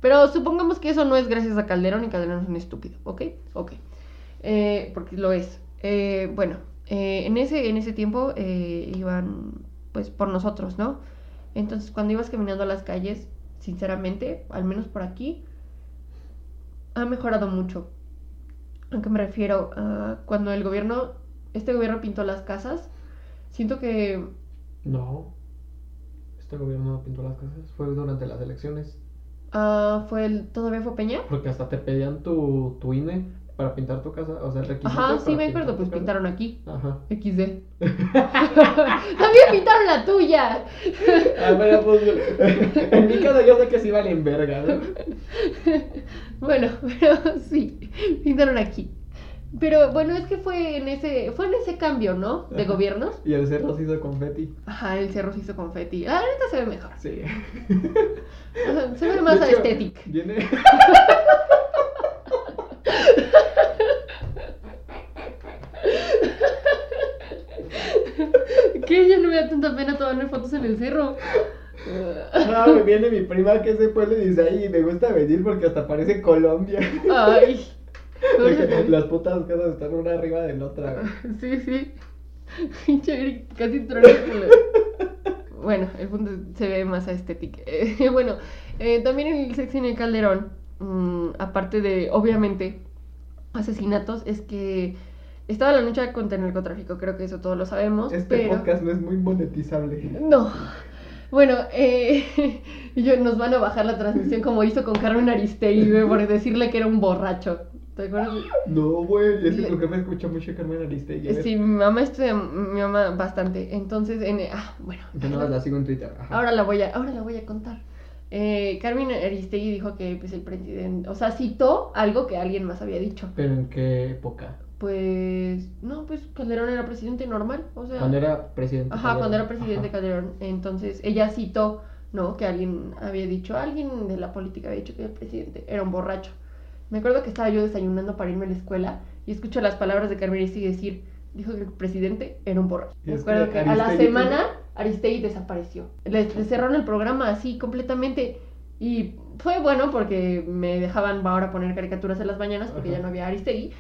Pero supongamos que eso no es gracias a Calderón y Calderón es un estúpido, ¿ok? Ok. Eh, porque lo es. Eh, bueno, eh, en, ese, en ese tiempo eh, iban pues por nosotros, ¿no? Entonces cuando ibas caminando a las calles, sinceramente, al menos por aquí, ha mejorado mucho. ¿A qué me refiero? Ah, cuando el gobierno, este gobierno pintó las casas, siento que... No. Este gobierno no pintó las casas. Fue durante las elecciones. ah, fue el, ¿Todavía fue Peña? Porque hasta te pedían tu, tu INE para pintar tu casa. O sea, el requisito Ajá, sí me acuerdo, pues casa. pintaron aquí. Ajá. XD. También pintaron la tuya. Ah, bueno, pues en mi caso yo sé que sí valen verga, ¿no? Bueno, pero sí, pintaron aquí. Pero bueno, es que fue en ese, fue en ese cambio, ¿no? De Ajá. gobiernos. Y el cerro se hizo confeti. Ajá, el cerro se hizo confeti. Ah, ahorita se ve mejor. Sí. Se ve más aesthetic. Viene. Que ya no me da tanta pena tomarme fotos en el cerro. Ah, me viene mi prima que se pueblo y dice, ay, me gusta venir porque hasta parece Colombia. Ay. De Las putas casas están una arriba de la otra. Sí, sí. Pinche casi trono Bueno, el punto es- se ve más estético. bueno, eh, también en el sexenio de Calderón, mm, aparte de, obviamente, asesinatos, es que estaba la lucha contra el narcotráfico, creo que eso todos lo sabemos, Este pero... podcast no es muy monetizable. No. Bueno, eh, yo, nos van a bajar la transmisión como hizo con Carmen Aristegui, güey, por decirle que era un borracho. ¿Te acuerdas? No, güey, es que Le- tu jefe escucha mucho Carmen Aristegui. Sí, mi mamá estudia, mi mamá bastante. Entonces, en, ah, bueno. Yo no la sigo en Twitter. Ajá. Ahora la voy a, ahora la voy a contar. Eh, Carmen Aristegui dijo que pues, el presidente, o sea, citó algo que alguien más había dicho. ¿Pero en qué época? Pues, no, pues Calderón era presidente normal, o sea. Cuando era presidente. Ajá, cuando era presidente Ajá. Calderón. Entonces, ella citó, ¿no? Que alguien había dicho, alguien de la política había dicho que el presidente era un borracho. Me acuerdo que estaba yo desayunando para irme a la escuela y escucho las palabras de Carmen Aristegui decir, dijo que el presidente era un borracho. Y Me acuerdo que que, a la semana Aristegui desapareció. Le, le cerraron el programa así completamente. Y fue bueno porque me dejaban ahora poner caricaturas en las mañanas porque Ajá. ya no había Aristegui.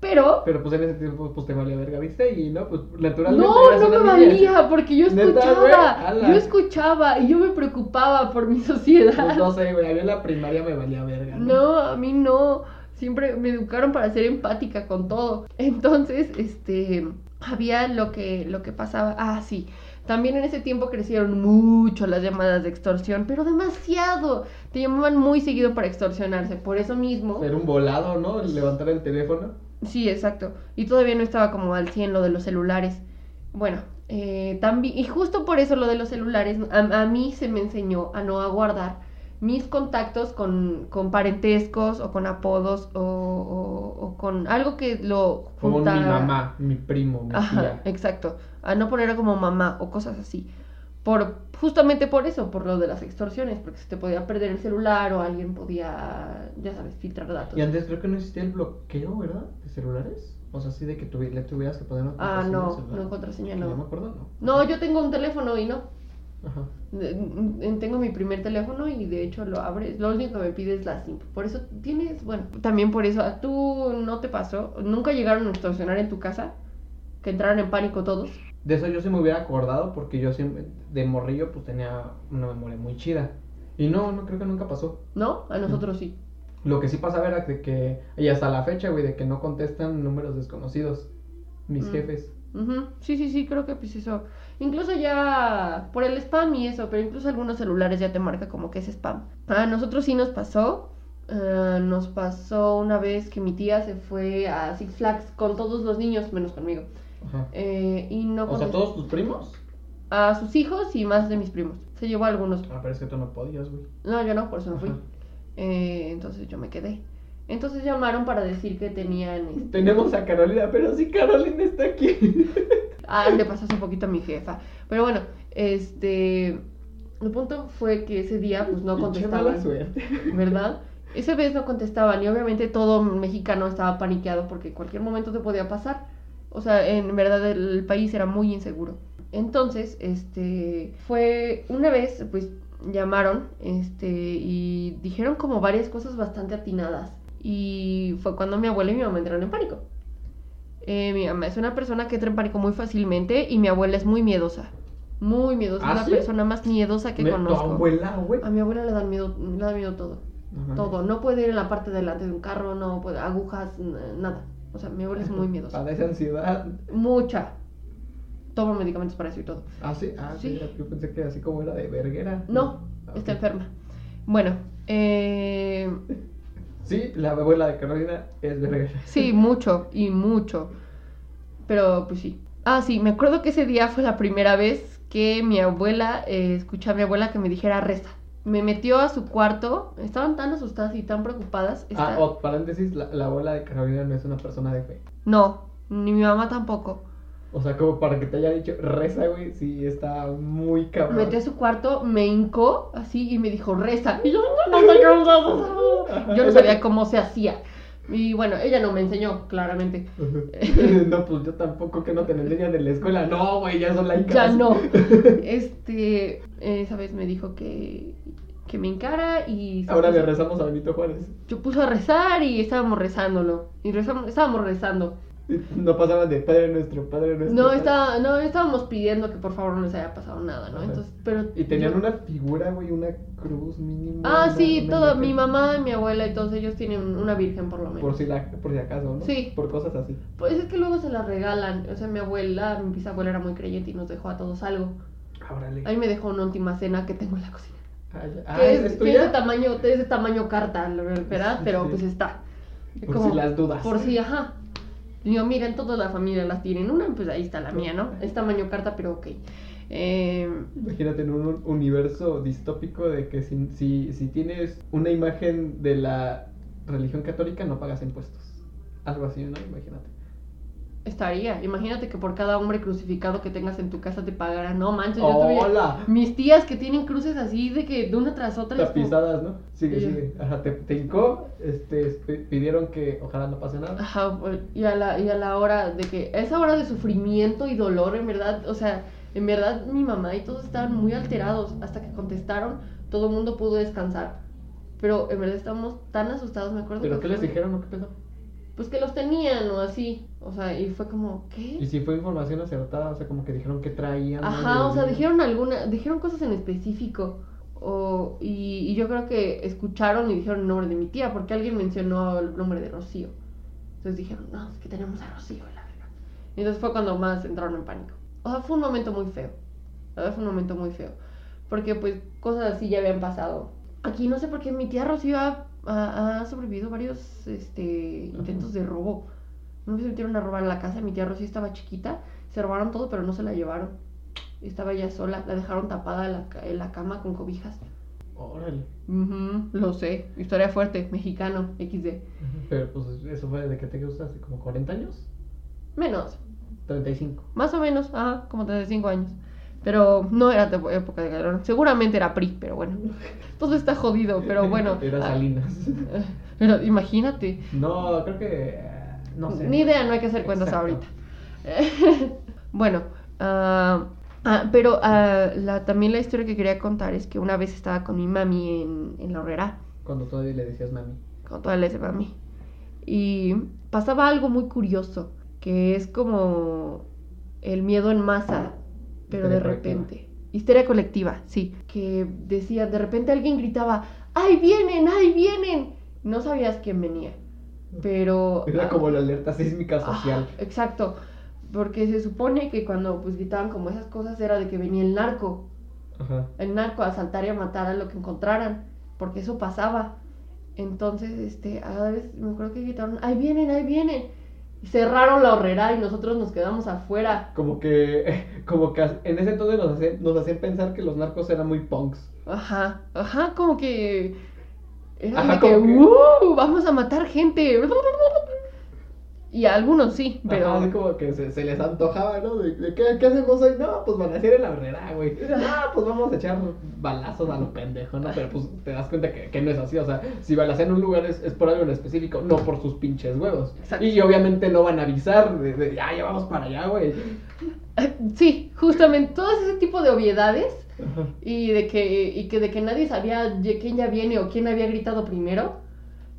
Pero Pero pues en ese tiempo pues te valía verga, ¿viste? Y no, pues naturalmente No, no me valía, porque yo escuchaba, yo escuchaba y yo me preocupaba por mi sociedad. Pues no sé, güey, a mí en la primaria me valía verga. No, a mí no. Siempre me educaron para ser empática con todo. Entonces, este, había lo que, lo que pasaba. Ah, sí. También en ese tiempo crecieron mucho las llamadas de extorsión, pero demasiado. Te llamaban muy seguido para extorsionarse. Por eso mismo. Era un volado, ¿no? Levantar el teléfono. Sí, exacto. Y todavía no estaba como al 100 lo de los celulares. Bueno, eh, también, y justo por eso lo de los celulares, a, a mí se me enseñó a no aguardar mis contactos con, con parentescos o con apodos o, o- o con algo que lo Como mi juntara- mamá, mi primo, mi Ajá, tía. exacto. A no poner como mamá o cosas así. Por, justamente por eso, por lo de las extorsiones, porque se te podía perder el celular o alguien podía, ya sabes, filtrar datos. Y antes creo que no existía el bloqueo, ¿verdad? De celulares. O sea, así de que tuvi- le tuvieras que poner una Ah, contraseña al no, no contraseña, no. Yo me acuerdo, no. No, yo tengo un teléfono y no. Ajá. Tengo mi primer teléfono y de hecho lo abres. Lo único que me pide es la SIM. Por eso tienes, bueno, también por eso, ¿a tú no te pasó? ¿Nunca llegaron a extorsionar en tu casa? ¿Que entraron en pánico todos? De eso yo sí me hubiera acordado porque yo siempre, de morrillo, pues tenía una memoria muy chida. Y no, no creo que nunca pasó. ¿No? A nosotros sí. Lo que sí pasaba era de que, y hasta la fecha, güey, de que no contestan números desconocidos. Mis Mm. jefes. Ujú, Sí, sí, sí, creo que pues eso. Incluso ya por el spam y eso, pero incluso algunos celulares ya te marca como que es spam. A nosotros sí nos pasó. ah, nos pasó una vez que mi tía se fue a Six Flags con todos los niños, menos conmigo. Ajá. eh, y no O sea, contestó. todos tus primos. A sus hijos y más de mis primos. Se llevó a algunos. Ah, pero es que tú no podías, güey. No, yo no, por eso no fui. Eh, entonces yo me quedé. Entonces llamaron para decir que tenían. este, Tenemos a Carolina, pero sí, Carolina está aquí. Ah, le pasó hace poquito a mi jefa. Pero bueno, este. El punto fue que ese día, pues no Pinche mala contestaban. suerte. ¿Verdad? Esa vez no contestaban y obviamente todo mexicano estaba paniqueado porque cualquier momento te podía pasar. O sea, en verdad el país era muy inseguro. Entonces, este, fue una vez, pues llamaron, este, y dijeron como varias cosas bastante atinadas. Y fue cuando mi abuela y mi mamá entraron en pánico. Eh, mi mamá es una persona que entra en pánico muy fácilmente y mi abuela es muy miedosa. Muy miedosa. ¿Ah, es la sí? persona más miedosa que Me- Tu conozco. abuela, güey. A mi abuela le da miedo, le da miedo todo. Todo. No puede ir en la parte de delante de un carro, no puede. Agujas, nada. O sea, mi abuela es muy miedosa. Padece ansiedad. Mucha. Toma medicamentos para eso y todo. Ah, sí. Ah, sí. Yo pensé que así como era de verguera. No, Ah, está enferma. Bueno, eh, Sí, la abuela de Carolina es verguera. sí, mucho y mucho. Pero pues sí. Ah, sí, me acuerdo que ese día fue la primera vez que mi abuela, eh, escuché a mi abuela que me dijera reza. Me metió a su cuarto, estaban tan asustadas y tan preocupadas. Ah, oh, paréntesis, la, la abuela de Carolina no es una persona de fe. No, ni mi mamá tampoco. O sea, como para que te haya dicho reza, güey, sí está muy Me cabrón. metí a su cuarto, me hincó así y me dijo reza. Y yo no sé cómo Yo no sabía cómo se hacía. Y bueno, ella no me enseñó, claramente. no, pues yo tampoco que no te lo enseñan en la escuela. No, güey, ya son laicas. Ya no. Este, esa vez me dijo que, que me encara y Ahora le rezamos a Benito Juárez. yo puso a rezar y estábamos rezándolo. Y rezamos, estábamos rezando. No pasaban de Padre Nuestro, Padre Nuestro. No, estaba, no, estábamos pidiendo que por favor no les haya pasado nada, ¿no? Ajá. Entonces, pero Y tenían yo- una figura, güey, una cruz mínima. Ah, una- sí, una imagen. mi mamá, mi abuela y todos ellos tienen una virgen por lo menos. Por si, la, por si acaso, ¿no? Sí. Por cosas así. Pues es que luego se las regalan. O sea, mi abuela, mi bisabuela era muy creyente y nos dejó a todos algo. Órale. A mí me dejó una última cena que tengo en la cocina. Ah, que Ah, es, ¿es que es de tamaño, es de tamaño carta, la verdad, pero sí. pues está. Por Como- si las dudas. Por si, ajá. Digo, miren, toda la familia las tienen. Una, pues ahí está la mía, ¿no? Es tamaño carta, pero ok. Eh, Imagínate en un universo distópico de que si, si, si tienes una imagen de la religión católica no pagas impuestos. Algo así, ¿no? Imagínate. Estaría. Imagínate que por cada hombre crucificado que tengas en tu casa te pagaran. No manches, yo tuve. Mis tías que tienen cruces así de que de una tras otra. es como- Tapizadas, ¿no? Sigue, Sí. sigue. Ajá, te, te hincó, este, pi- pidieron que ojalá no pase nada. Ajá, pues, y a, la, y a la hora de que, esa hora de sufrimiento y dolor, en verdad, o sea, en verdad mi mamá y todos estaban muy alterados. Hasta que contestaron, todo el mundo pudo descansar. Pero en verdad estábamos tan asustados, me acuerdo. ¿Pero qué les fue- dijeron o qué pedo? Pues que los tenían o así. O sea, y fue como, Y ¿qué? si fue información acertada, o sea, como que dijeron que traían. ¿no? Ajá, o sea, dijeron alguna, dijeron cosas en específico. O, y, y yo creo que escucharon y dijeron el nombre de mi tía, porque alguien mencionó el nombre de Rocío. Entonces dijeron, no, es que tenemos a Rocío, la verdad. Y entonces fue cuando más entraron en pánico. O sea, fue un momento muy feo. La verdad fue un momento muy feo. Porque pues cosas así ya habían pasado. Aquí no sé por qué mi tía Rocío ha, ha- ha sobrevivido varios este, intentos de robo. No se metieron a robar la casa, mi tía Rocío estaba chiquita, se robaron todo, pero no se la llevaron. Estaba ella sola, la dejaron tapada en la, en la cama con cobijas. Órale. Ujú, lo sé, historia fuerte, mexicano, XD. Pero pues eso fue desde que te gusta hace como 40 años. Menos, 35. más o menos, ajá, como 35 años. Pero no era época de Calderón, seguramente era PRI, pero bueno. Todo está jodido, pero bueno. Era Salinas. Pero imagínate, No, creo que. No sé. Ni idea, no hay que hacer cuentas Exacto. ahorita. bueno, ah, ah, pero ah, la, también la historia que quería contar es que una vez estaba con mi mami en, en la horrera, Cuando todavía le decías mami. con toda la de mami, y pasaba algo muy curioso, que es como el miedo en masa, pero de colectiva. repente. Histeria colectiva, sí. Que decía, de repente alguien gritaba, ¡ay vienen, ay vienen! No sabías quién venía, pero... Era ah, como la alerta sísmica social. Ah, exacto. Porque se supone que cuando pues gritaban como esas cosas era de que venía el narco. Ajá. El narco a asaltar y a matar a lo que encontraran. Porque eso pasaba. Entonces, este, a veces me acuerdo que gritaron, ahí vienen, ahí vienen. Cerraron la horrera y nosotros nos quedamos afuera. Como que. Como que en ese entonces nos hacían, nos hacían pensar que los narcos eran muy punks. Ajá, ajá, como que. Era Ajá, de que, como que- "Uh, vamos a matar gente. Y a algunos sí, pero. Ajá, como que se, se les antojaba, ¿no? De, de, ¿qué, ¿qué hacemos hoy? No, pues van a hacer en la horrera, güey. Ah, pues vamos a echar balazos a lo pendejo, ¿no? Pero pues te das cuenta que, que no es así. O sea, si balacean en un lugar es, es por algo en específico, no por sus pinches huevos. Exacto. Y obviamente no van a avisar de, de ya, ya vamos para allá, güey. Sí, justamente, todo ese tipo de obviedades Ajá. y de que, y que de que nadie sabía de quién ya viene o quién había gritado primero.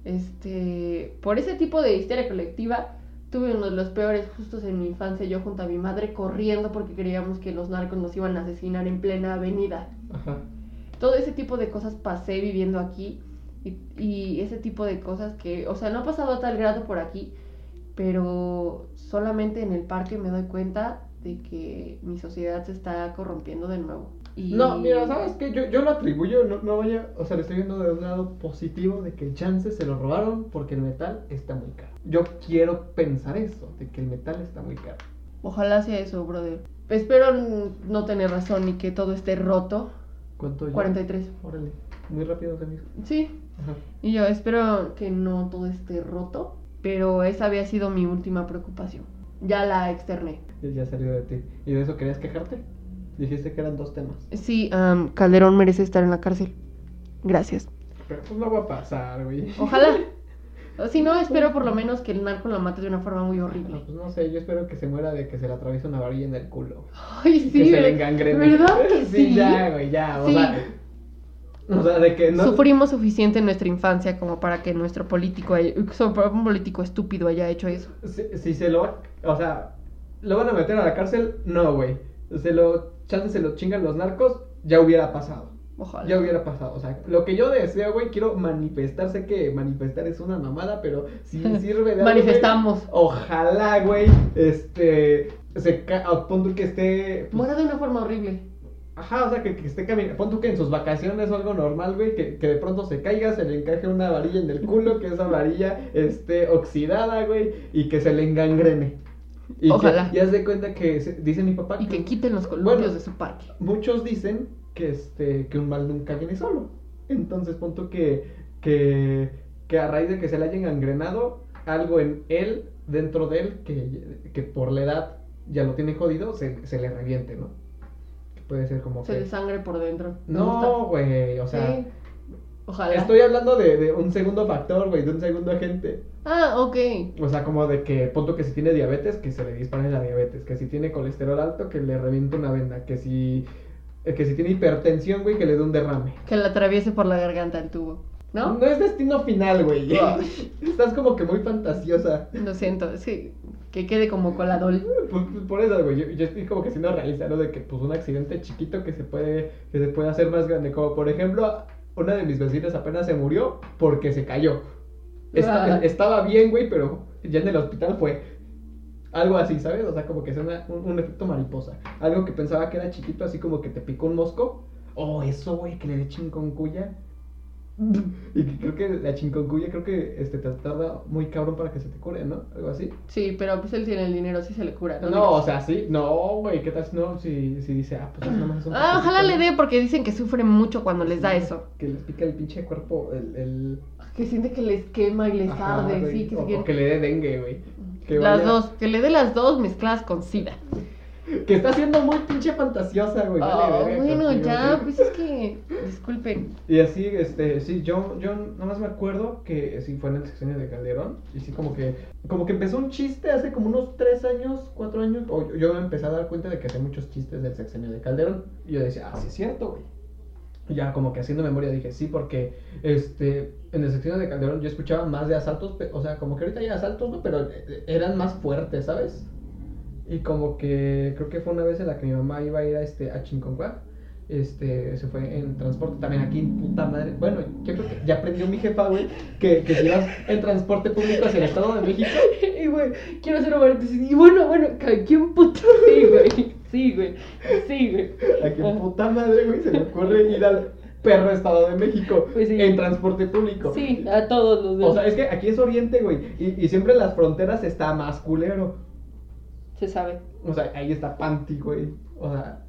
Este, por ese tipo de histeria colectiva, Tuve uno de los peores justos en mi infancia, yo junto a mi madre corriendo porque creíamos que los narcos nos iban a asesinar en plena avenida. Ajá. Todo ese tipo de cosas pasé viviendo aquí y, y ese tipo de cosas que, o sea, no ha pasado a tal grado por aquí, pero solamente en el parque me doy cuenta de que mi sociedad se está corrompiendo de nuevo. Y... No, mira, ¿sabes qué? Yo, yo lo atribuyo, no, no vaya, o sea, le estoy viendo de un lado positivo de que chance se lo robaron porque el metal está muy caro. Yo quiero pensar eso, de que el metal está muy caro. Ojalá sea eso, brother. Espero no tener razón y que todo esté roto. ¿Cuánto ya? 43. Órale, muy rápido hizo. Sí, Ajá. y yo espero que no todo esté roto, pero esa había sido mi última preocupación. Ya la externé. Ya salió de ti. ¿Y de eso querías quejarte? Dijiste que eran dos temas. Sí, am, Calderón merece estar en la cárcel. Gracias. Pero pues no va a pasar, güey. Ojalá. Si no, espero por lo menos que el narco lo mate de una forma muy No, horrible. pues no sé, yo espero que se muera de que se le atraviese una varilla en el culo. Ay, sí, que se le ¿ver- engangrene. ¿verdad que sí? ya, güey, ya. O Sí. sea, o sea, de que no. Sufrimos suficiente en nuestra infancia como para que nuestro político, haya- un político estúpido haya hecho eso. Si, si se lo. O sea, ¿lo van a meter a la cárcel? No, güey. Se lo. Chance se lo chingan los narcos, ya hubiera pasado. Ojalá. Ya hubiera pasado. O sea, lo que yo deseo, güey, quiero manifestar. Sé que manifestar es una mamada, pero si sirve de algo, güey, Manifestamos. Ojalá, güey, este. Se ah, pon tú que esté. pues, Muera de una forma horrible. Ajá, o sea, que, que esté caminando. Pon tú que en sus vacaciones o algo normal, güey, que, que de pronto se caiga, se le encaje una varilla en el culo, que esa varilla esté oxidada, güey, y que se le engangrene. Y Ojalá. y haz de cuenta que se- dice mi papá Y que quiten los columpios Bueno. de su parque. muchos dicen que este que un mal nunca viene solo. Entonces, pon tú que, que, que a raíz de que se le haya engangrenado algo en él, dentro de él, que, que por la edad ya lo tiene jodido, se, se le reviente, ¿no? Que puede ser como Se que... le sangre por dentro. No, güey, o sea, Sí. Ojalá. estoy hablando de, de un segundo factor, güey, de un segundo agente. Ah, ok. O sea, como de que, punto que si tiene diabetes, que se le dispare la diabetes, que si tiene colesterol alto, que le reviente una venda, que si, eh, que si tiene hipertensión, güey, que le dé un derrame. Que le atraviese por la garganta el tubo. ¿No? No es destino final, güey. Ay. Estás como que muy fantasiosa. Lo siento, sí. Que quede como coladol. Pues, pues, por eso, güey, yo, yo estoy como que siendo realista, ¿no? De que, pues, un accidente chiquito que se puede, que se puede hacer más grande. Como, por ejemplo, una de mis vecinas apenas se murió porque se cayó. Esta- Ah. Estaba bien, güey, pero ya en el hospital fue. Algo así, ¿sabes? O sea, como que es una- un, un efecto mariposa. Algo que pensaba que era chiquito, así como que te picó un mosco. Oh, eso, güey, que le dé chinconcuya. Y creo que la chinconcuya creo que este, te tarda muy cabrón para que se te cure, ¿no? Algo así. Sí, pero pues él tiene el dinero, sí se le cura. No, digas. o sea, sí. No, güey, ¿qué tal si no? Si, si dice, ah, pues nada más es un Ah, ojalá le ¿no? dé porque dicen que sufre mucho cuando les da eso. Que les pica el pinche cuerpo, el... el... Que siente que les quema y les Ajá, arde, güey, sí, que o, se o quieren- que le dé dengue, güey. Las vaya- dos, que le dé las dos mezcladas con sida. Que está siendo muy pinche fantasiosa, güey. vale verga bueno, contigo, ya, güey. pues es que, disculpen. Y así, este, sí, yo, yo nomás me acuerdo que sí fue en el sexenio de Calderón. Y sí, como que, como que empezó un chiste hace como unos tres años, cuatro años. O yo, empecé a dar cuenta de que hacía muchos chistes del sexenio de Calderón. Y yo decía, ah, sí es cierto, güey. Y ya como que haciendo memoria dije, sí, porque este, en el sexenio de Calderón yo escuchaba más de asaltos. O sea, como que ahorita hay asaltos, ¿no? Pero eh, eran más fuertes, ¿sabes? Y como que creo que fue una vez en la que mi mamá iba a ir a, este, a Chinconcuac. Este, se fue en transporte también aquí, puta madre. Bueno, yo creo que ya aprendió mi jefa, güey, que, que si vas en transporte público hacia el Estado de México, Y güey, quiero hacer un paréntesis. Y bueno, bueno, ¿quién puto? Sí, güey. Sí, güey. Sí, güey. a que puta madre, güey, se le ocurre ir al perro Estado de México Pues sí. en transporte público. Sí, a todos los de O sea, es que aquí es Oriente, güey, y, y siempre en las fronteras está más culero. Se sabe. O sea, ahí está Panty, güey. O sea,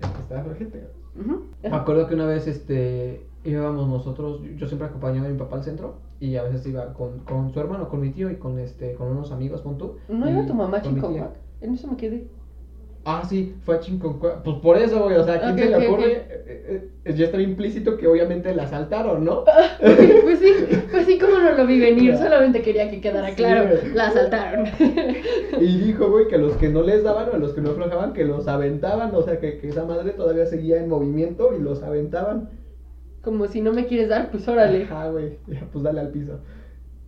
está gente. Me acuerdo que una vez este íbamos nosotros, yo siempre acompañaba a mi papá al centro y a veces iba con, con su hermano, con mi tío y con este con unos amigos, pon tú. ¿No iba tu mamá con. Chincomac? En eso me quedé. Ah, sí, fue a Chinconcua. Pues por eso, güey, o sea, ¿a quién se le ok, ocurre? ok. Eh, eh, ya está implícito que obviamente la asaltaron, ¿no? pues sí, pues sí, como no lo vi venir, solamente quería que quedara claro, la asaltaron. Y dijo, güey, que a los que no les daban o a los que no aflojaban, que los aventaban, o sea, que, que esa madre todavía seguía en movimiento y los aventaban. Como si no me quieres dar, pues órale. Ajá, güey, pues dale al piso.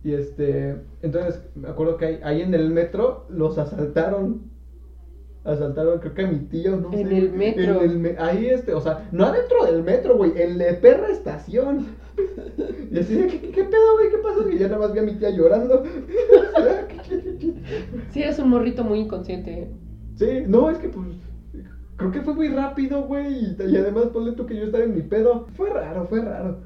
Y este, entonces me acuerdo que ahí, ahí en el metro los asaltaron. Asaltaron, creo que a mi tío, no En sé. el metro. En el me- ahí, este, o sea, no adentro del metro, güey, en la perra estación. Y así, de, ¿qué, qué pedo, güey? ¿Qué pasó? Y ya nada más vi a mi tía llorando. Sí, eres un morrito muy inconsciente. ¿eh? Sí, no, es que pues. Creo que fue muy rápido, güey. Y, además, ponle tú que yo estaba en mi pedo. Fue raro, fue raro.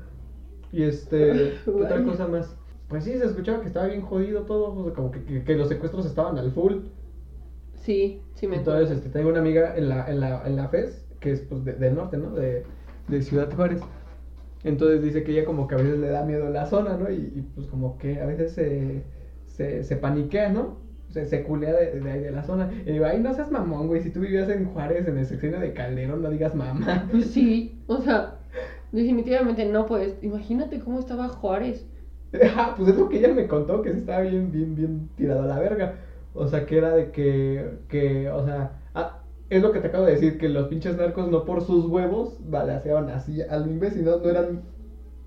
Y este. ¿Qué otra cosa más? Pues sí, se escuchaba que estaba bien jodido todo. o sea, como que, que- que los secuestros estaban al full. Sí, sí me Entonces, este, tengo una amiga en la, en la, en la FES, que es pues, de- del norte, ¿no? De, de Ciudad Juárez. Entonces dice que ella como que a veces le da miedo la zona, ¿no? Y, y, pues como que a veces se, se, se paniquea, ¿no? Se, se culea de, de ahí de la zona. Y digo, ay, no seas mamón, güey. Si tú vivías en Juárez, en el sexenio de Calderón, no digas mamá. Pues sí, o sea, definitivamente no, pues. Imagínate cómo estaba Juárez. Ah, pues es lo que ella me contó, que se estaba bien, bien, bien tirado a la verga. O sea, que era de que, que, o sea, ah, es lo que te acabo de decir, que los pinches narcos no por sus huevos balaceaban así al imbécil, no, no eran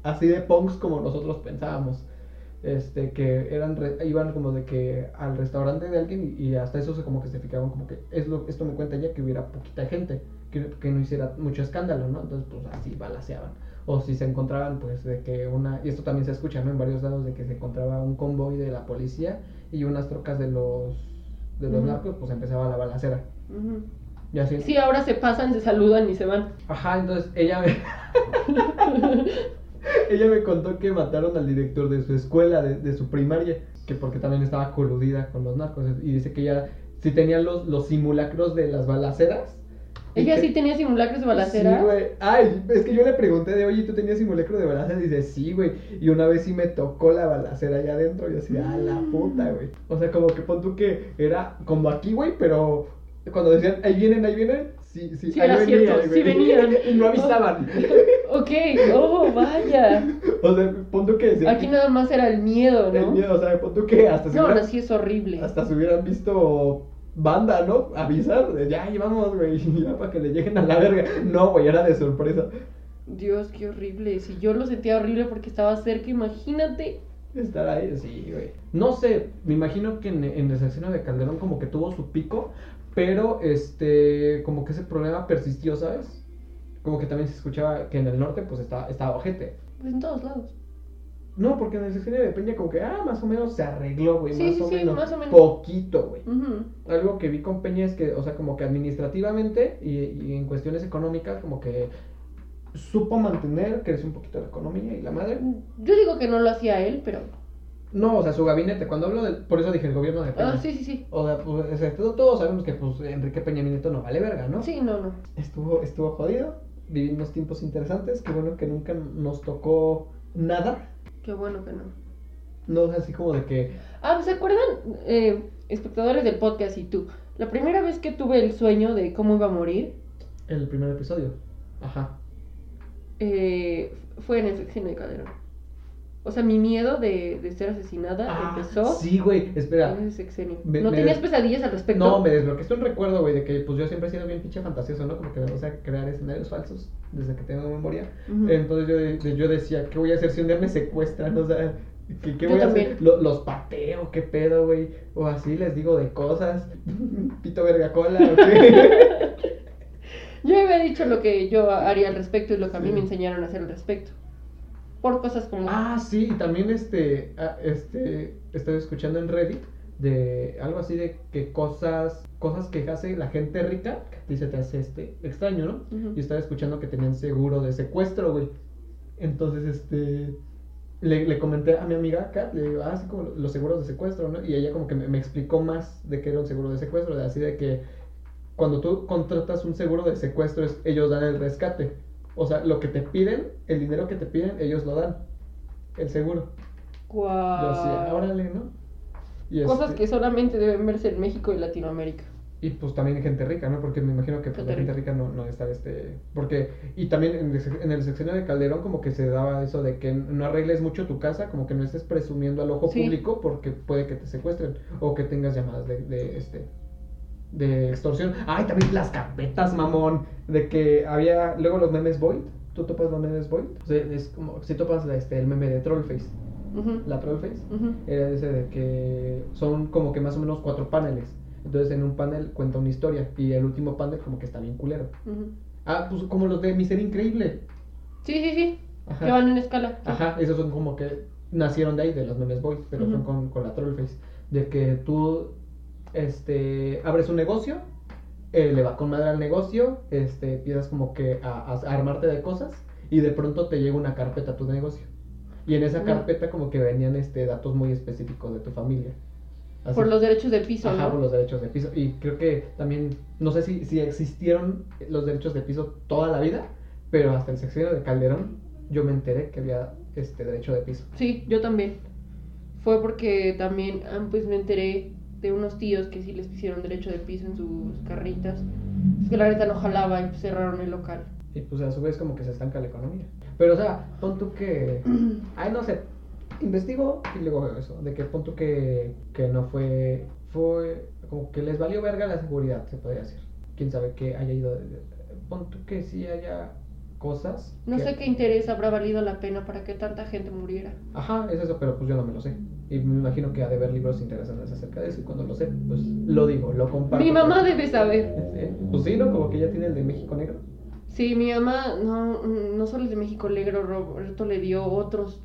así de punks como nosotros pensábamos. Este, que eran, re- iban como de que al restaurante de alguien y, hasta eso se como que se fijaban como que, es lo, esto me cuenta ella, que hubiera poquita gente, que, que no hiciera mucho escándalo, ¿no? Entonces, pues así balaceaban. O si se encontraban, pues, de que una, y esto también se escucha, ¿no? En varios lados, de que se encontraba un convoy de la policía y unas trocas de los, de los narcos, pues empezaba la balacera. Y así. Sí, ahora se pasan, se saludan y se van. Ajá, entonces ella me... ella me contó que mataron al director de su escuela, de, de su primaria, que porque también estaba coludida con los narcos. Y dice que ella sí tenía los, los simulacros de las balaceras. Ella sí tenía simulacros de balacera. Sí, güey. Ay, es que yo le pregunté de, oye, ¿tú tenías simulacro de balacera? Y dice, sí, güey. Y una vez sí me tocó la balacera allá adentro. Y yo así, ah, la puta, güey. O sea, como que pon tú que era como aquí, güey, pero cuando decían, ahí vienen, ahí vienen, sí, sí, Sí, ahí era cierto, sí venían. y no avisaban. ok, oh, vaya. o sea, pon tú que decían. Aquí nada más era el miedo, El ¿no? miedo, o sea, pon tú que hasta No, no, sí es horrible. hasta se hubieran visto banda, ¿no? Avisar, ya, llevamos, güey, ya para que le lleguen a la verga. No, güey, era de sorpresa. Dios, qué horrible. Si yo lo sentía horrible porque estaba cerca, imagínate. Estar ahí, sí, güey. No sé, me imagino que en, en el sexenio de Calderón como que tuvo su pico, pero este, como que ese problema persistió, ¿sabes? Como que también se escuchaba que en el norte pues estaba, estaba ojete. Pues en todos lados. No, porque en el sexenio de Peña como que, ah, más o menos se arregló, güey, Sí, más, sí, o sí, menos, más o menos. Poquito, güey. Algo que vi con Peña es que, o sea, como que administrativamente y, y en cuestiones económicas, como que supo mantener, creció un poquito la economía y la madre. Yo digo que no lo hacía él, pero. No, o sea, su gabinete, cuando hablo del, por eso dije el gobierno de Peña. Ah, sí, sí, sí. O sea, pues, todos, sabemos que pues Enrique Peña Nieto no vale verga, ¿no? Sí, no, no. Estuvo, estuvo jodido, vivimos tiempos interesantes, qué bueno que nunca nos tocó nada. Qué bueno que no. No es así como de que, Ah, ¿se acuerdan, eh, espectadores del podcast y tú? La primera vez que tuve el sueño de cómo iba a morir el primer episodio. Ajá. eh, fue en el sexenio de Calderón. O sea, mi miedo de, de ser asesinada Ah, empezó Sí, güey, espera. en ese sexenio. Me- ¿No me tenías des- pesadillas al respecto? No, me desbloqueaste un recuerdo, güey, de que pues yo siempre he sido bien pinche fantasioso, ¿no? Como que me gusta crear escenarios falsos desde que tengo memoria. Entonces yo, yo decía, ¿qué voy a hacer si un día me secuestran? O sea, ¿qué, qué voy a hacer? Lo- los pateo, ¿qué pedo, güey? O así les digo de cosas. Pito verga cola, ¿o qué? Yo había dicho lo que yo haría al respecto y lo que a mí Sí. me enseñaron a hacer al respecto. Por cosas como... ah, sí, y también este, ah, este, estoy escuchando en Reddit de algo así de que cosas, cosas que hace la gente rica, que a ti se te hace este extraño, ¿no? Y estaba escuchando que tenían seguro de secuestro, güey. Entonces, este, le, le comenté a mi amiga Kat, le digo, ah, así como los seguros de secuestro, ¿no? Y ella como que me, me explicó más de qué era un seguro de secuestro, de así de que cuando tú contratas un seguro de secuestro, es, ellos dan el rescate. O sea, lo que te piden, el dinero que te piden, ellos lo dan. El seguro. Guau. Yo así, órale, ¿no? Y, Cosas este, que solamente deben verse en México y Latinoamérica. Y pues también gente rica, ¿no? Porque me imagino que pues, la Gente rica no, no está este... Porque... Y también en el, en el sexenio de Calderón como que se daba eso de que no arregles mucho tu casa, como que no estés presumiendo al ojo Sí. público porque puede que te secuestren o que tengas llamadas de, de este... De extorsión. Ay, también las carpetas, mamón. De que había... Luego los memes Void. ¿Tú topas los memes Void? O sea, es como... Si topas este, el meme de Trollface. La Trollface, era ese de que son como que más o menos cuatro paneles. Entonces en un panel cuenta una historia y el último panel como que está bien culero. Ah, pues como los de Miser Increíble. Sí, sí, sí. Ajá. Que van en escala. sí. Ajá, esos son como que nacieron de ahí, de los memes boys, pero son con, con la Trollface. De que tú este, abres un negocio, eh, le va con madre al negocio, este, empiezas como que a, armarte de cosas y de pronto te llega una carpeta a tu negocio. Y en esa carpeta como que venían este, datos muy específicos de tu familia. Así. Por los derechos de piso, Ajá, ¿no? por los derechos de piso. Y creo que también, no sé si, si existieron los derechos de piso toda la vida, pero hasta el sexenio de Calderón yo me enteré que había este derecho de piso. Sí, yo también. Fue porque también, ah, pues me enteré de unos tíos que sí les pusieron derecho de piso en sus carritas. Es que la neta no jalaba y pues, cerraron el local. Y pues a su vez como que se estanca la economía. Pero o sea, pon tú que... Ay, no sé. Investigo y luego veo eso. De que pon tú que, que no fue... Fue como que les valió verga la seguridad, se podría decir. Quién sabe qué haya ido... Pon tú que sí haya cosas... No que- sé qué interés habrá valido la pena para que tanta gente muriera. Ajá, es eso, pero pues yo no me lo sé. Y me imagino que ha de haber libros interesantes acerca de eso. Y cuando lo sé, pues lo digo, lo comparto. Mi mamá debe saber. Sí, Pues sí, ¿no? Como que ya tiene el de México Negro. Sí, mi mamá no, no solo el de México Negro, Roberto le dio otros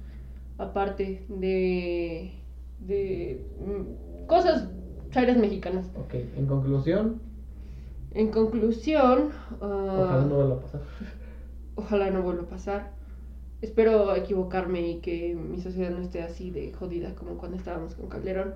aparte de, de mm, cosas chaires mexicanas. Ok, en conclusión, En conclusión, ah, ojalá no vuelva a pasar. ojalá no vuelva a pasar. Espero equivocarme y que mi sociedad no esté así de jodida como cuando estábamos con Calderón.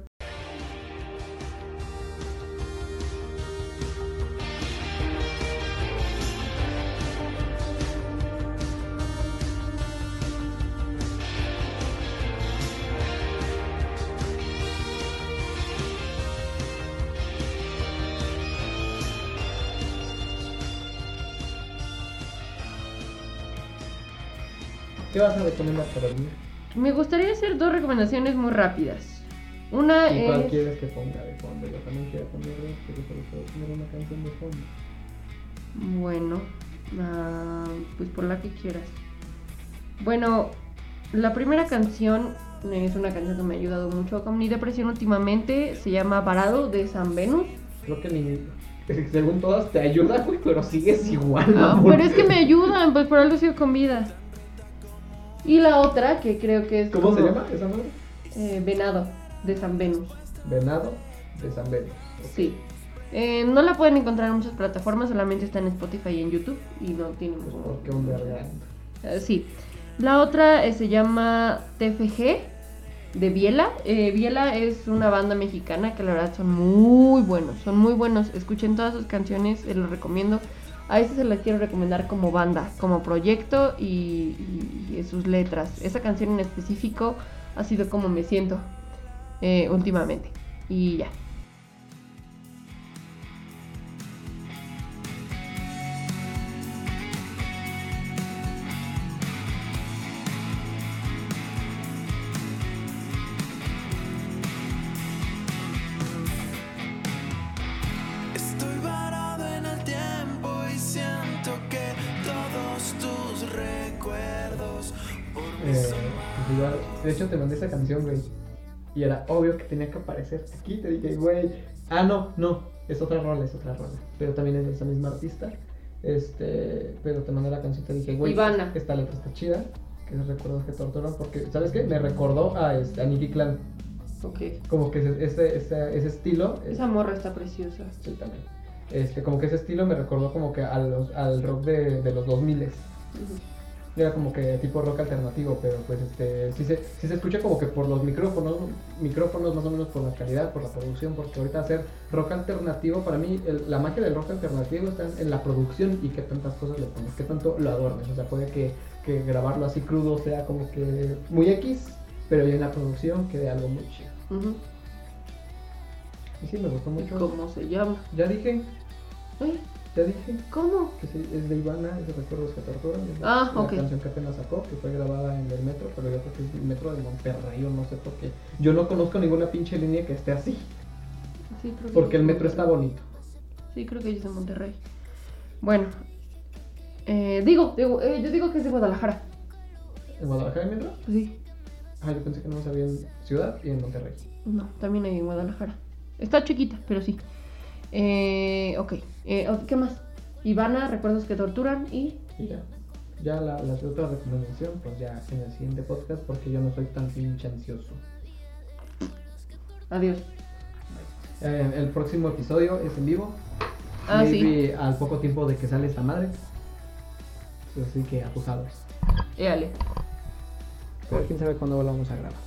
¿Qué vas a recomendar para mí? Me gustaría hacer dos recomendaciones muy rápidas. Una ¿Y cuál es... quieres que ponga de fondo? Yo también quiero poner yo solo puedo poner una canción de fondo. Bueno, ah, pues por la que quieras. Bueno, la primera canción es una canción que me ha ayudado mucho con mi depresión últimamente. Se llama Varado de San Venus. Creo que ni... Según todas te ayuda, güey, pero sigues igual, Ah, pero es que me ayudan, pues por algo sigo con vida. Y la otra, que creo que es. ¿Cómo se llama esa madre? eh, Venado de San Venus. Venado de San Benito. Sí. Eh, no la pueden encontrar en muchas plataformas, solamente está en Spotify y en YouTube. Y no tiene Pues un. Eh, sí. La otra eh, se llama TFG de Biela. Eh, Biela es una banda mexicana que la verdad son muy buenos. Son muy buenos. Escuchen todas sus canciones, se los recomiendo. A este se las quiero recomendar como banda, como proyecto y sus letras. Esa canción en específico ha sido como me siento eh, últimamente. Y ya. De hecho te mandé esa canción, güey. Y era obvio que tenía que aparecer aquí. Te dije, güey. Ah, no, no. Es otra rola, es otra rola. Pero también es de esa misma artista. Este, pero te mandé la canción y te dije, güey. Ivana. Esta letra está chida. Que esos recuerdos que torturan. Porque, ¿sabes qué? Me recordó a, este, a Nicky Clan. Ok. Como que ese, ese, ese, ese estilo. es- Esa morra está preciosa. Sí, también. Este, como que ese estilo me recordó como que a los, al rock de, de los 2000 Ujú. Era como que tipo rock alternativo, pero pues este sí se, sí se escucha como que por los micrófonos, micrófonos más o menos por la calidad, por la producción, porque ahorita hacer rock alternativo, para mí el- la magia del rock alternativo está en, la producción y qué tantas cosas le pones, qué tanto lo adornes, o sea, puede que, que grabarlo así crudo sea como que muy X, pero ya en la producción quede algo muy chido. Y sí, me gustó ¿Y mucho. cómo se llama? Ya dije, ya dije. ¿Cómo? que sí, es de Ivana, es de Recuerdos que Torturan. Ah, la ok. canción que apenas sacó, que fue grabada en el metro, pero yo creo que es el metro de Monterrey o no sé por qué. Yo no conozco ninguna pinche línea que esté así, Sí, creo que porque el metro está bonito. Sí, creo que es de Monterrey. Bueno, eh, digo, digo, eh, yo digo que es de Guadalajara. ¿En Guadalajara hay metro? Sí. Ah, yo pensé que no había en Ciudad y en Monterrey. No, también hay en Guadalajara. Está chiquita, pero sí. Eh, ok. Eh, ¿Qué más? Ivana, recuerdos que torturan y... Y ya. Ya la, la otra recomendación, pues ya en el siguiente podcast, porque yo no soy tan pinche ansioso. Adiós. Eh, el próximo episodio es en vivo. Ah, sí. Al poco tiempo de que sale esta madre. Así que abusados. Éale. Pero quién sabe cuándo volvamos a grabar.